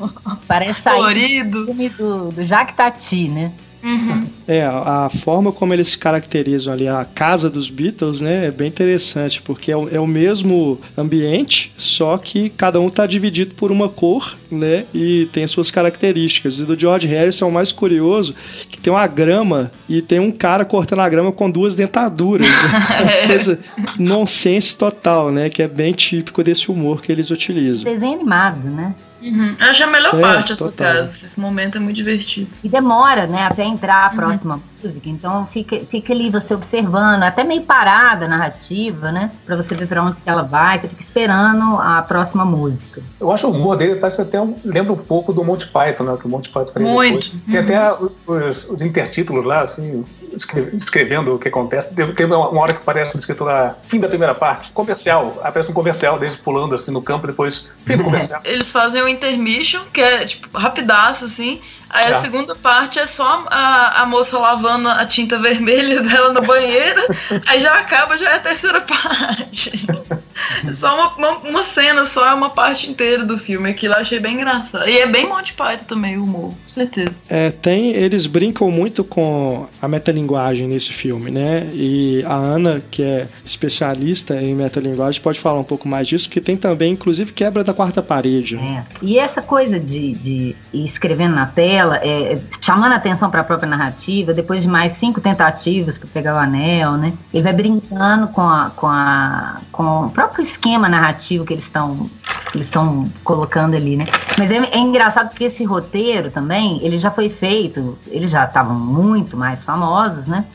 [SPEAKER 3] parece sair do filme do, do Jacques Tati, né?
[SPEAKER 1] Uhum. É, a forma como eles caracterizam ali a casa dos Beatles, né, é bem interessante, porque é o, é o mesmo ambiente, só que cada um está dividido por uma cor, né, e tem as suas características. E do George Harrison é o mais curioso, que tem uma grama e tem um cara cortando a grama com duas dentaduras. Né? uma coisa nonsense total, né, que é bem típico desse humor que eles utilizam.
[SPEAKER 3] Desenho animado, né?
[SPEAKER 4] Uhum. Eu achei a melhor é, parte essa casa. Esse momento é muito divertido.
[SPEAKER 3] E demora, né, até entrar a próxima uhum. Música. Então fica, fica ali você observando, até meio parada a narrativa, né? Pra você ver pra onde ela vai. Você fica esperando a próxima música.
[SPEAKER 2] Eu acho o humor dele parece até um, lembra um pouco do Monty Python, né? Que o Monty Python
[SPEAKER 4] fez Muito.
[SPEAKER 2] Depois. Tem até uhum. os, os intertítulos lá, assim, escrevendo o que acontece. Teve uma hora que aparece um escrito lá, fim da primeira parte, comercial. Aparece um comercial desde pulando assim no campo, depois fim do comercial.
[SPEAKER 4] Eles fazem o intermission, que é tipo rapidaço assim. Aí a segunda parte é só a, a moça lavando a tinta vermelha dela no banheiro. aí já acaba, já é a terceira parte. só uma, uma, uma, cena, só é uma parte inteira do filme. Aquilo eu achei bem engraçado. E é bem Monty Python também, o humor, com certeza.
[SPEAKER 1] É, tem. Eles brincam muito com a metalinguagem nesse filme, né? E a Ana, que é especialista em metalinguagem, pode falar um pouco mais disso, porque tem também, inclusive, quebra da quarta parede.
[SPEAKER 3] É. E essa coisa de, de ir escrevendo na tela, é, chamando atenção para a própria narrativa, depois de mais cinco tentativas para pegar o anel, né? Ele vai brincando com, a, com, a, com o próprio esquema narrativo que eles estão eles estão colocando ali, né? Mas é, é, engraçado porque esse roteiro também, ele já foi feito, eles já estavam muito mais famosos, né?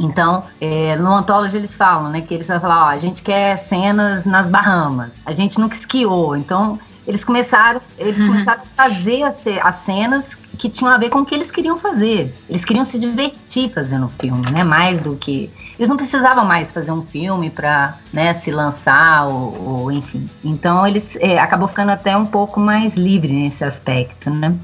[SPEAKER 3] Então, é, no Ontology eles falam, né? Que eles vão falar, ó, a gente quer cenas nas Bahamas. A gente nunca esquiou, então eles começaram, eles uhum. começaram a fazer as, as cenas que tinham a ver com o que eles queriam fazer. Eles queriam se divertir fazendo o filme, né? Mais do que eles não precisavam mais fazer um filme para né, se lançar ou, ou, enfim. Então eles é, acabou ficando até um pouco mais livre nesse aspecto, né?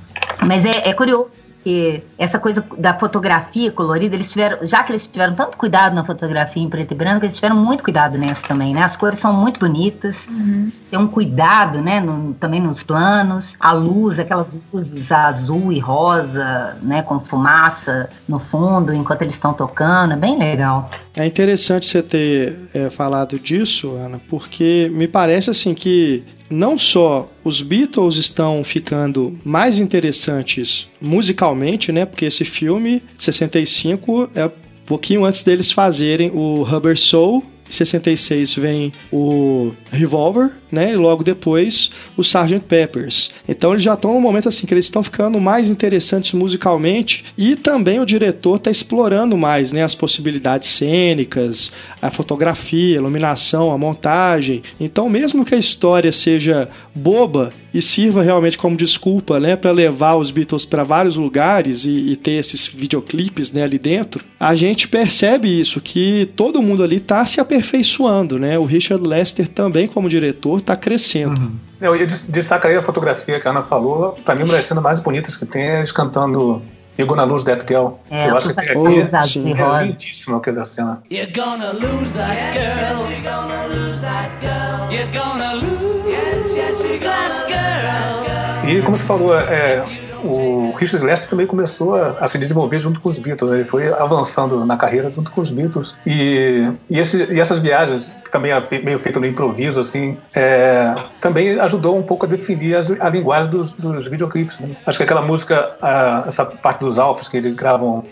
[SPEAKER 3] Mas é, é curioso porque essa coisa da fotografia colorida, eles tiveram, já que eles tiveram tanto cuidado na fotografia em preto e branco, eles tiveram muito cuidado nessa também, né? As cores são muito bonitas, uhum. tem um cuidado, né? No, também nos planos, a luz, aquelas luzes azul e rosa, né? Com fumaça no fundo, enquanto eles estão tocando, é bem legal.
[SPEAKER 1] É interessante você ter é, falado disso, Ana, porque me parece assim que não só os Beatles estão ficando mais interessantes musicalmente, né? Porque esse filme, 65, é um pouquinho antes deles fazerem o Rubber Soul, 66 vem o Revolver, né? E logo depois o Sgt. Peppers. Então eles já estão no momento assim que eles estão ficando mais interessantes musicalmente e também o diretor está explorando mais, né? As possibilidades cênicas, a fotografia, a iluminação, a montagem. Então mesmo que a história seja boba e sirva realmente como desculpa, né, para levar os Beatles para vários lugares e, e, ter esses videoclipes, né, ali dentro, a gente percebe isso que todo mundo ali está se aperfeiçoando, né? O Richard Lester também como diretor está crescendo. Uhum.
[SPEAKER 2] Eu destacaria a fotografia que a Ana falou. Para mim, uma das cenas mais bonitas que tem é eles cantando You're Gonna Lose That Girl. É, eu acho que aqui. É, é lindíssimo aquela cena. You're gonna lose that girl. Yes, yes, you're gonna lose that girl. You're gonna lose, yes, yes, you're gonna that girl. E como você falou, é, o Richard Lester também começou a, a, se desenvolver junto com os Beatles. Né? Ele foi avançando na carreira junto com os Beatles. E, e, esse, e essas viagens, também é meio feito no improviso, assim, é, também ajudou um pouco a definir as, a linguagem dos, dos videoclipes. Né? Acho que aquela música, a, essa parte dos Alpes que eles gravam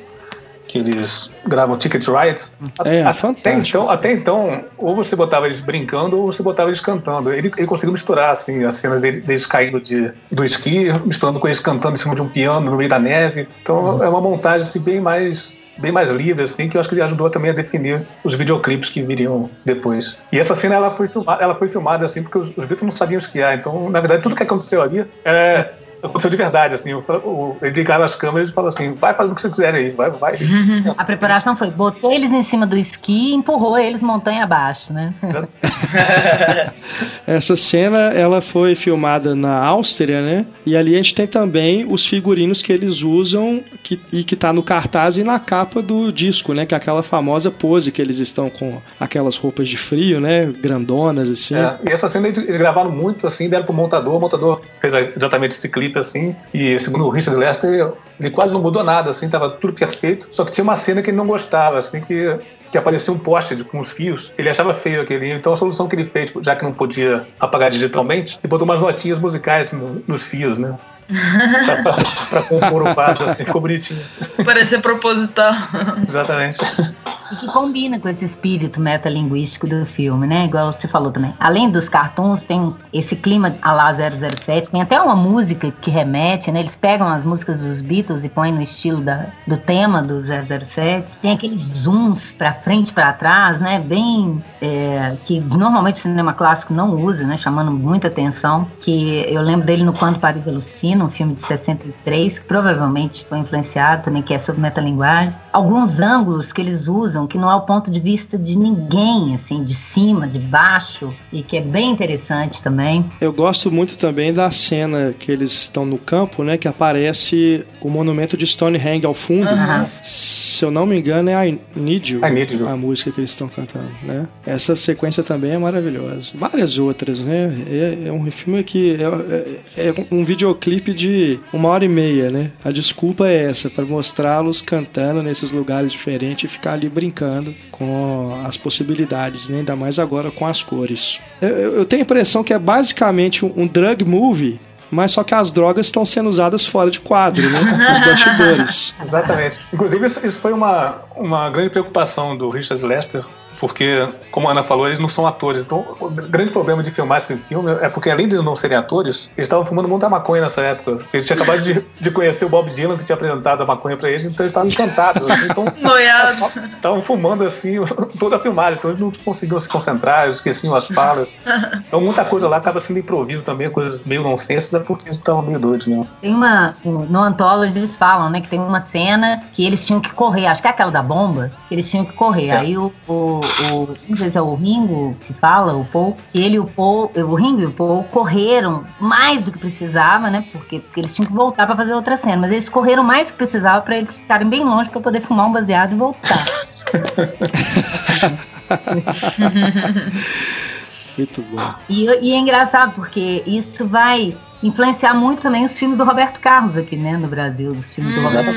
[SPEAKER 2] que eles gravam Ticket Ride.
[SPEAKER 1] É, até, fantástico.
[SPEAKER 2] então, até então, ou você botava eles brincando ou você botava eles cantando. Ele, ele conseguiu misturar assim, as cenas deles, deles caindo de, do esqui, misturando com eles cantando em cima de um piano no meio da neve. Então uhum. é uma montagem assim, bem mais bem mais livre, assim, que eu acho que ele ajudou também a definir os videoclipes que viriam depois. E essa cena ela foi filmada, ela foi filmada assim porque os, os Beatles não sabiam esquiar, então na verdade tudo que aconteceu ali é, aconteceu de verdade, assim. O, o, ele ligaram as câmeras e falou assim: vai fazer o que você quiser aí, vai, vai.
[SPEAKER 3] A preparação foi: botou eles em cima do esqui e empurrou eles montanha abaixo, né?
[SPEAKER 1] Essa cena ela foi filmada na Áustria, né? E ali a gente tem também os figurinos que eles usam que, e que tá no cartaz e na capa do disco, né? Que é aquela famosa pose que eles estão com aquelas roupas de frio, né? Grandonas, assim. É,
[SPEAKER 2] e essa cena eles gravaram muito, assim, deram pro montador, o montador fez exatamente esse clipe assim. E segundo o Richard Lester, ele quase não mudou nada, assim, tava tudo perfeito. Só que tinha uma cena que ele não gostava, assim, que que aparecia um poste com os fios, ele achava feio aquele. Então a solução que ele fez, já que não podia apagar digitalmente, ele botou umas notinhas musicais no, nos fios, né? Pra, pra, compor o quadro, assim, ficou bonitinho.
[SPEAKER 4] Parecia proposital.
[SPEAKER 2] Exatamente.
[SPEAKER 3] E que combina com esse espírito metalinguístico do filme, né? Igual você falou também. Além dos cartoons, tem esse clima a lá 007, tem até uma música que remete, né? Eles pegam as músicas dos Beatles e põem no estilo da, do tema do 007. Tem aqueles zooms pra frente e pra trás, né? Bem... É, que normalmente o cinema clássico não usa, né? Chamando muita atenção. Que eu lembro dele no Quando Paris Alucina, um filme de 63, que provavelmente foi influenciado também, que é sobre metalinguagem. Alguns ângulos que eles usam que não é o ponto de vista de ninguém, assim, de cima, de baixo, e que é bem interessante também.
[SPEAKER 1] Eu gosto muito também da cena que eles estão no campo, né, que aparece o monumento de Stonehenge ao fundo. Uhum. Se eu não me engano, é I Need You,
[SPEAKER 2] I Need you.
[SPEAKER 1] a música que eles estão cantando, né? Essa sequência também é maravilhosa. Várias outras, né? É, é um filme que é, é, é um videoclipe de uma hora e meia, né? A desculpa é essa, para mostrá-los cantando nesses lugares diferentes e ficar ali brincando com as possibilidades, né? ainda mais agora com as cores. Eu, eu tenho a impressão que é basicamente um, um drug movie mas só que as drogas estão sendo usadas fora de quadro, né? Os bastidores.
[SPEAKER 2] Exatamente. Inclusive, isso, isso, foi uma, uma grande preocupação do Richard Lester porque, como a Ana falou, eles não são atores. Então, o grande problema de filmar esse filme é porque, além de não serem atores, eles estavam fumando muita maconha nessa época. Eles tinham acabado de, de conhecer o Bob Dylan, que tinha apresentado a maconha pra eles, então eles estavam encantados. Assim, então, Estavam fumando assim toda a filmagem, então eles não conseguiam se concentrar, esqueciam as falas. Então, muita coisa lá acaba sendo improviso também, coisas meio nonsense, é porque eles estavam meio doidos mesmo.
[SPEAKER 3] Tem uma. No Anthology eles falam, né, que tem uma cena que eles tinham que correr, acho que é aquela da bomba, que eles tinham que correr. É. Aí o, o o não sei se é o Ringo que fala, o Paul, que ele e o Paul, o Ringo e o Paul correram mais do que precisava, né? Porque, porque eles tinham que voltar para fazer outra cena, mas eles correram mais do que precisava para eles ficarem bem longe para poder fumar um baseado e voltar.
[SPEAKER 1] Muito bom.
[SPEAKER 3] E, e é engraçado porque isso vai influenciar muito também os filmes do Roberto Carlos aqui, né, no Brasil, os filmes hum. do Roberto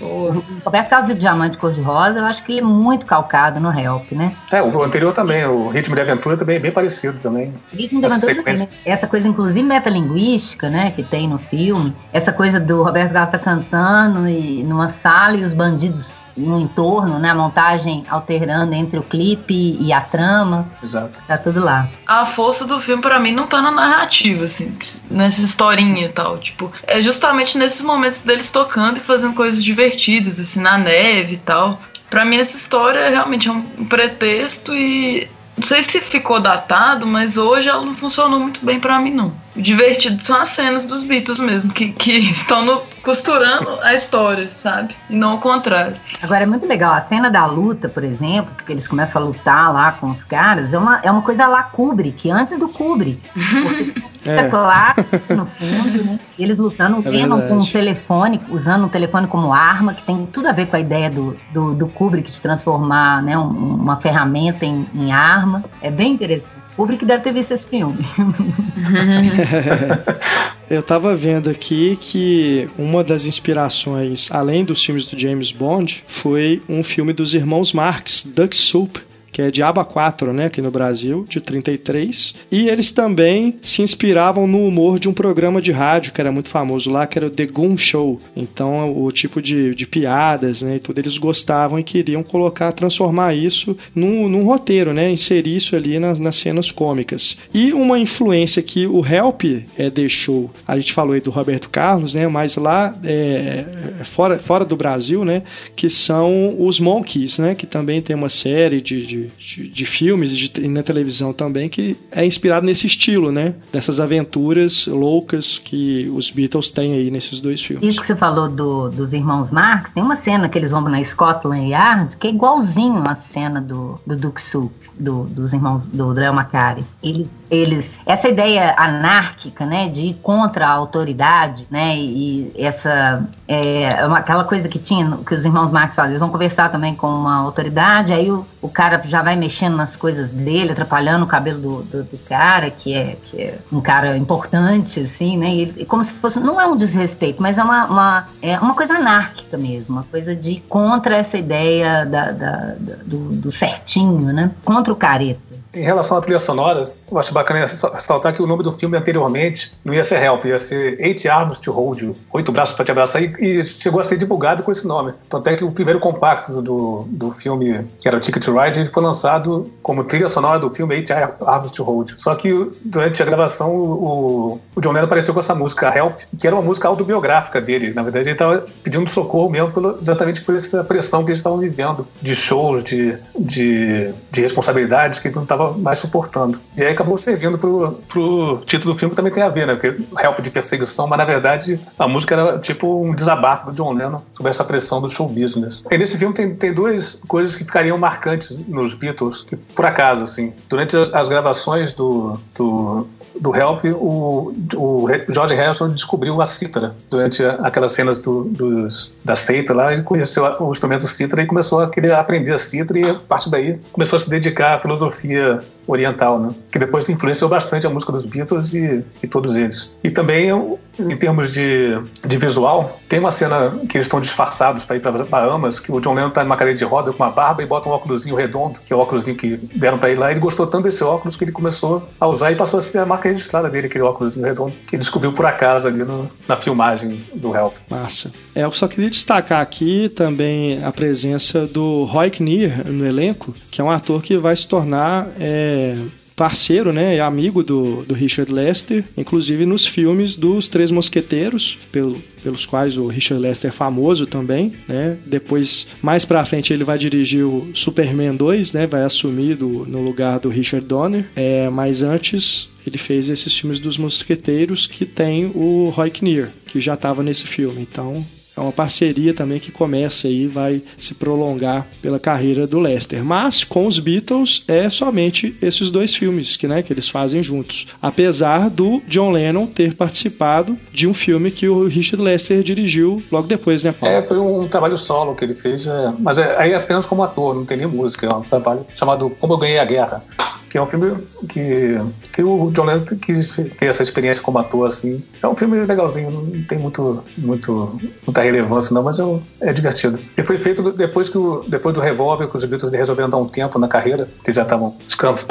[SPEAKER 3] O Roberto Carlos de Diamante Cor-de-Rosa, eu acho que ele é muito calcado no Help, né?
[SPEAKER 2] É, o anterior também, o Ritmo de Aventura também é bem parecido também.
[SPEAKER 3] Ritmo de Aventura também, né? Essa coisa, inclusive, metalinguística, né, que tem no filme. Essa coisa do Roberto Carlos tá cantando e numa sala e os bandidos no entorno, né? A montagem alterando entre o clipe e a trama.
[SPEAKER 2] Exato.
[SPEAKER 3] Tá tudo lá.
[SPEAKER 4] A força do filme, para mim, não tá na narrativa, assim, nessa historinha e tal. Tipo, é justamente nesses momentos deles tocando e fazendo coisas divertidas, assim, na neve e tal. Pra mim, essa história realmente é um pretexto e. Não sei se ficou datado, mas hoje ela não funcionou muito bem para mim, não divertido são as cenas dos Beatles mesmo, que, que estão no, costurando a história, sabe? E não o contrário.
[SPEAKER 3] Agora é muito legal, a cena da luta, por exemplo, que eles começam a lutar lá com os caras, é uma, é uma coisa lá Kubrick, antes do Kubrick. é. claro no fundo, né? Eles lutando, é com um telefone, usando um telefone como arma, que tem tudo a ver com a ideia do, do, do Kubrick de transformar né, um, uma ferramenta em, em arma. É bem interessante. Kubrick deve ter visto esse filme.
[SPEAKER 1] Eu tava vendo aqui que uma das inspirações, além dos filmes do James Bond, foi um filme dos irmãos Marx, Duck Soup, que é de Aba 4, né, aqui no Brasil, de 33. E eles também se inspiravam no humor de um programa de rádio que era muito famoso lá, que era o The Goon Show. Então, o tipo de, de piadas, né, e tudo, eles gostavam e queriam colocar, transformar isso num, num roteiro, né, inserir isso ali nas, nas cenas cômicas. E uma influência que o Help é, deixou, a gente falou aí do Roberto Carlos, né, mas lá é, fora, fora do Brasil, né, que são os Monkeys, né, que também tem uma série de, de de, de, filmes e, de, na televisão também que é inspirado nesse estilo, né? Dessas aventuras loucas que os Beatles têm aí nesses dois filmes.
[SPEAKER 3] Isso que você falou do, dos irmãos Marx, tem uma cena que eles vão na Scotland Yard que é igualzinho a cena do, do Duke Soup, do, dos irmãos do Leo Macari. Eles eles essa ideia anárquica, né, de ir contra a autoridade, né, e essa é, é uma, aquela coisa que tinha que os irmãos Marx fazem, eles vão conversar também com uma autoridade, aí o, o cara já vai mexendo nas coisas dele, atrapalhando o cabelo do, do, do cara, que é, que é um cara importante, assim, né, e ele, como se fosse, não é um desrespeito, mas é uma, uma, é uma coisa anárquica mesmo, uma coisa de contra essa ideia da, da, da do, do certinho, né, contra o careta.
[SPEAKER 2] Em relação à trilha sonora, eu acho bacana ressaltar que o nome do filme anteriormente não ia ser Help, ia ser Eight Arms to Hold You, Oito Braços para Te Abraçar, e, e, chegou a ser divulgado com esse nome. Tanto é que o primeiro compacto do, do filme, que era o Ticket to Ride, foi lançado como trilha sonora do filme Eight Arms to Hold You. Só que durante a gravação, o, o John Lennon apareceu com essa música, Help, que era uma música autobiográfica dele. Na verdade, ele estava pedindo socorro mesmo pelo, exatamente por essa pressão que eles estavam vivendo, de shows, de, de, de responsabilidades que ele não estava mais suportando. E aí acabou servindo pro, pro título do filme que também tem a ver, né? Porque help de perseguição, mas na verdade a música era tipo um desabafo do John Lennon sobre essa pressão do show business. E nesse filme tem, tem duas coisas que ficariam marcantes nos Beatles, que por acaso, assim, durante as, as gravações do, do do Help, o, o George Harrison descobriu a cítara durante aquelas cenas do, da seita lá. Ele conheceu o instrumento cítara e começou a querer aprender a cítara e a partir daí começou a se dedicar à filosofia oriental, né? que depois influenciou bastante a música dos Beatles e, e todos eles. E também, em termos de, de visual, tem uma cena que eles estão disfarçados para ir para Bahamas, que o John Lennon está numa cadeira de roda com uma barba e bota um óculosinho redondo, que é o óculosinho que deram para ele lá. Ele gostou tanto desse óculos que ele começou a usar e passou a ser a marca registrada dele, aquele óculos redondo, que ele descobriu por acaso ali no, na filmagem do Help.
[SPEAKER 1] Massa. É, eu só queria destacar aqui também a presença do Roy Kinnear no elenco, que é um ator que vai se tornar é, parceiro, né, amigo do, do Richard Lester, inclusive nos filmes dos Três Mosqueteiros, pelo, pelos quais o Richard Lester é famoso também, né? Depois, mais pra frente, ele vai dirigir o Superman 2, né? Vai assumir do, no lugar do Richard Donner. É, mas antes, ele fez esses filmes dos Mosqueteiros que tem o Roy Kinnear, que já estava nesse filme. Então, é uma parceria também que começa e vai se prolongar pela carreira do Lester. Mas com os Beatles é somente esses dois filmes que, né, que eles fazem juntos. Apesar do John Lennon ter participado de um filme que o Richard Lester dirigiu logo depois, né,
[SPEAKER 2] Paulo? É, foi um trabalho solo que ele fez, é, mas é, aí é apenas como ator, não tem nem música. É um trabalho chamado Como Eu Ganhei a Guerra que é um filme que, que o John Lennon quis ter essa experiência como ator, assim. É um filme legalzinho, não tem muito, muito, muita relevância não, mas é, é divertido. E foi feito depois, que o, depois do Revolver, que os Beatles resolveram dar um tempo na carreira, que já estavam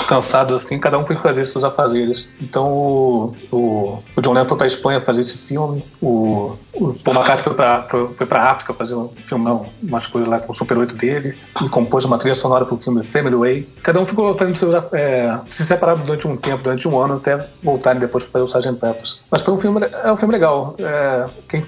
[SPEAKER 2] cansados, assim, cada um foi fazer seus afazeres. Então o, o, o John Lennon foi pra Espanha fazer esse filme, o, o Paul McCartney foi pra, foi pra África fazer um filme, umas coisas lá com o Super 8 dele, e compôs uma trilha sonora pro filme Family Way. Cada um ficou fazendo seus... É, é, se separaram durante um tempo, durante um ano, até voltarem depois para fazer o Sgt. Peppers. Mas foi um filme, é um filme legal. É, quem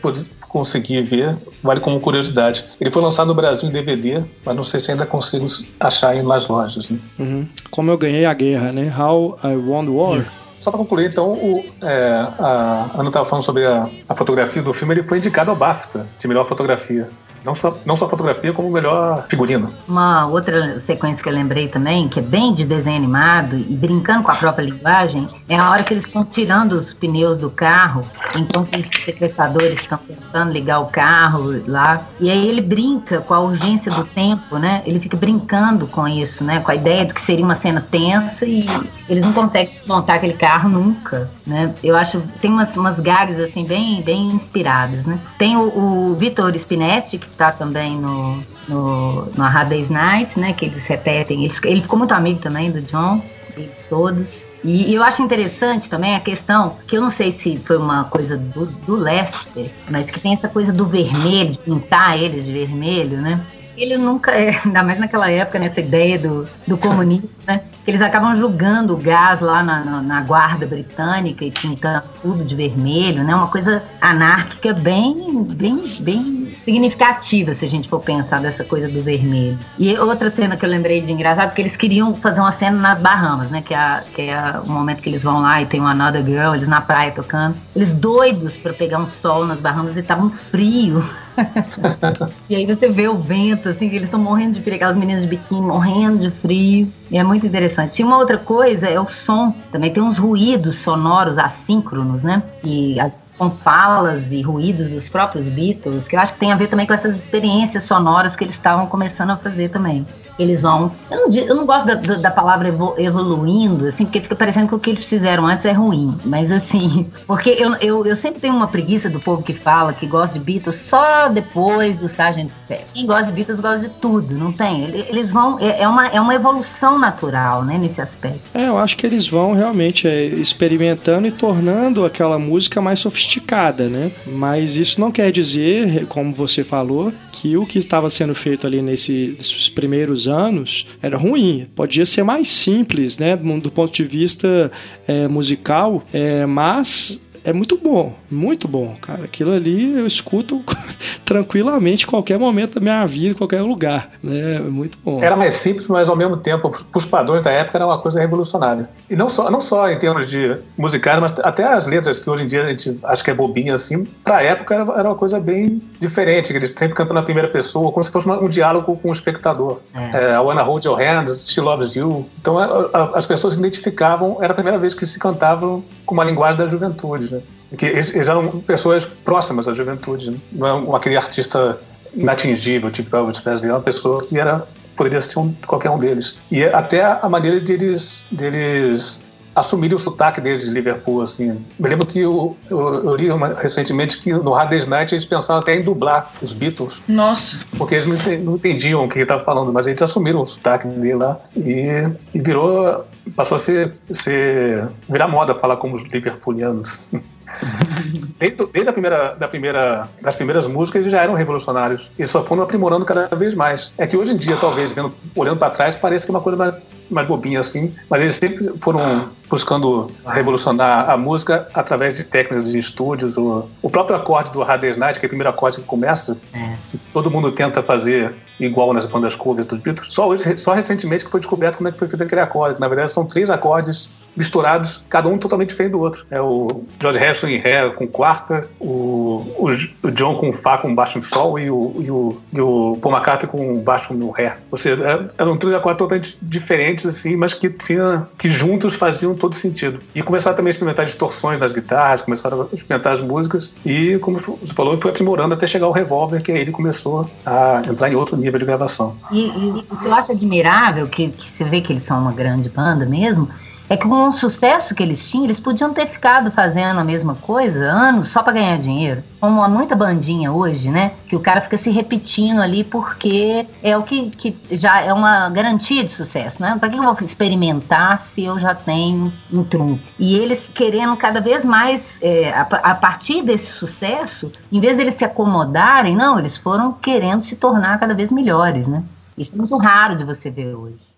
[SPEAKER 2] conseguir ver, vale como curiosidade. Ele foi lançado no Brasil em DVD, mas não sei se ainda consigo achar nas lojas. Né?
[SPEAKER 1] Uhum. Como eu ganhei a guerra, né? How I Won the War.
[SPEAKER 2] Só para concluir, então, o, é, a Ana estava falando sobre a, a, fotografia do filme, ele foi indicado ao BAFTA de melhor fotografia. Não só, não só fotografia, como melhor figurino.
[SPEAKER 3] Uma outra sequência que eu lembrei também, que é bem de desenho animado e brincando com a própria linguagem, é a hora que eles estão tirando os pneus do carro, enquanto os sequestradores estão tentando ligar o carro lá. E aí ele brinca com a urgência do tempo, né? Ele fica brincando com isso, né? Com a ideia de que seria uma cena tensa e eles não conseguem montar aquele carro nunca, né? Eu acho tem umas, umas gags assim bem, bem inspiradas, né? Tem o, o Vitor Spinetti, que está também no, no, no Hard Day's Night, né? Que eles repetem. Ele, ele ficou muito amigo também do John, eles todos. E, e eu acho interessante também a questão, que eu não sei se foi uma coisa do, do Lester, mas que tem essa coisa do vermelho, pintar eles de vermelho, né? Ele nunca é, ainda mais naquela época, nessa ideia do, do comunismo, né? Que eles acabam julgando o gás lá na, na, na, guarda britânica e pintando tudo de vermelho, né? Uma coisa anárquica bem, bem, bem significativa, se a gente for pensar dessa coisa do vermelho. E outra cena que eu lembrei de engraçado, que eles queriam fazer uma cena nas Bahamas, né? Que é, que é o momento que eles vão lá e tem uma Another Girl, eles na praia tocando. Eles doidos para pegar um sol nas Bahamas e tava um frio. e aí você vê o vento, assim, eles estão morrendo de frio, aquelas meninas de biquíni morrendo de frio. E é muito interessante. E uma outra coisa é o som. Também tem uns ruídos sonoros assíncronos, né? E com falas e ruídos dos próprios Beatles, que eu acho que tem a ver também com essas experiências sonoras que eles estavam começando a fazer também eles vão. Eu não, eu não gosto da, da, palavra evoluindo, assim, porque fica parecendo que o que eles fizeram antes é ruim. Mas assim, porque eu, eu, eu sempre tenho uma preguiça do povo que fala que gosta de Beatles só depois do Sgt. Pepper. Quem gosta de Beatles gosta de tudo, não tem? Eles vão. É, é, uma, é uma evolução natural, né, nesse aspecto.
[SPEAKER 1] É, eu acho que eles vão realmente é, experimentando e tornando aquela música mais sofisticada, né? Mas isso não quer dizer, como você falou, que o que estava sendo feito ali nesse, nesses primeiros anos era ruim. Podia ser mais simples, né, do, ponto de vista é, musical, é, mas é muito bom, muito bom, cara. Aquilo ali eu escuto tranquilamente qualquer momento da minha vida, qualquer lugar, né? Muito bom.
[SPEAKER 2] Era mais simples, mas ao mesmo tempo, para os padrões da época, era uma coisa revolucionária. E não só, não só em termos de musicais, mas até as letras que hoje em dia a gente acha que é bobinha assim, para a época era, era, uma coisa bem diferente. Eles sempre cantando na primeira pessoa, como se fosse um diálogo com o espectador. É. É, I Wanna Hold Your Hand, She Loves You. Então a, a, as pessoas se identificavam, era a primeira vez que se cantavam com uma linguagem da juventude, né? Que eles, eles eram pessoas próximas à juventude, né? não é aquele artista inatingível, tipo Elvis Presley, é uma pessoa que era poderia ser um, qualquer um deles. E até a maneira deles, deles assumirem o sotaque deles de Liverpool, assim. Me lembro que eu, eu, eu li uma, recentemente que no Hard Night eles pensavam até em dublar os Beatles.
[SPEAKER 4] Nossa!
[SPEAKER 2] Porque eles não, entendiam o que ele estava falando, mas eles assumiram o sotaque dele lá e, e virou... passou a ser, ser... virar moda falar como os liverpoolianos. Desde, desde, a primeira, da primeira, das primeiras músicas, eles já eram revolucionários. E só foram aprimorando cada vez mais. É que hoje em dia, talvez, vendo, olhando para trás, parece que é uma coisa mais, mais bobinha assim. Mas eles sempre foram buscando revolucionar a música através de técnicas de estúdios. O, o próprio acorde do Hard Day's Night, que é o primeiro acorde que começa, é. que todo mundo tenta fazer igual nas bandas covers dos Beatles. Só, hoje, só recentemente que foi descoberto como é que foi feito aquele acorde. Na verdade, são três acordes misturados, cada um totalmente diferente do outro. É o George Harrison em Ré com quarta, o, o, o John com Fá com baixo em Sol e o, e o, e o Paul McCartney com baixo no Ré. Ou seja, é, eram três acordes totalmente diferentes, assim, mas que, tinha, que juntos faziam todo sentido. E começaram também a experimentar distorções nas guitarras, começaram a experimentar as músicas e, como você falou, foi aprimorando até chegar ao revólver, que aí ele começou a entrar em outro nível de gravação.
[SPEAKER 3] E, e o que eu acho admirável, que, que você vê que eles são uma grande banda mesmo, é que com o sucesso que eles tinham, eles podiam ter ficado fazendo a mesma coisa anos só para ganhar dinheiro. Como há muita bandinha hoje, né? Que o cara fica se repetindo ali porque é o que, que já é uma garantia de sucesso, né? Para que eu vou experimentar se eu já tenho um trunfo? E eles querendo cada vez mais, é, a, a partir desse sucesso, em vez deles se acomodarem, não, eles foram querendo se tornar cada vez melhores, né? Isso é muito raro de você ver hoje.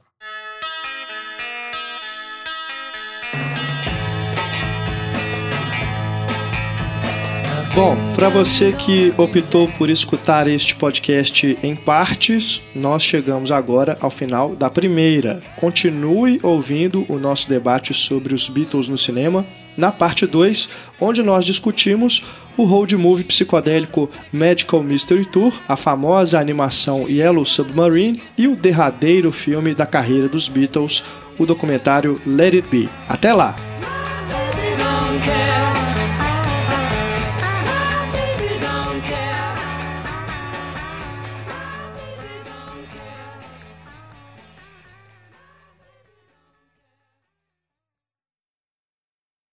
[SPEAKER 1] Bom, para você que optou por escutar este podcast em partes, nós chegamos agora ao final da primeira. Continue ouvindo o nosso debate sobre os Beatles no cinema na parte 2, onde nós discutimos o road movie psicodélico Magical Mystery Tour, a famosa animação Yellow Submarine e o derradeiro filme da carreira dos Beatles, o documentário Let It Be. Até lá!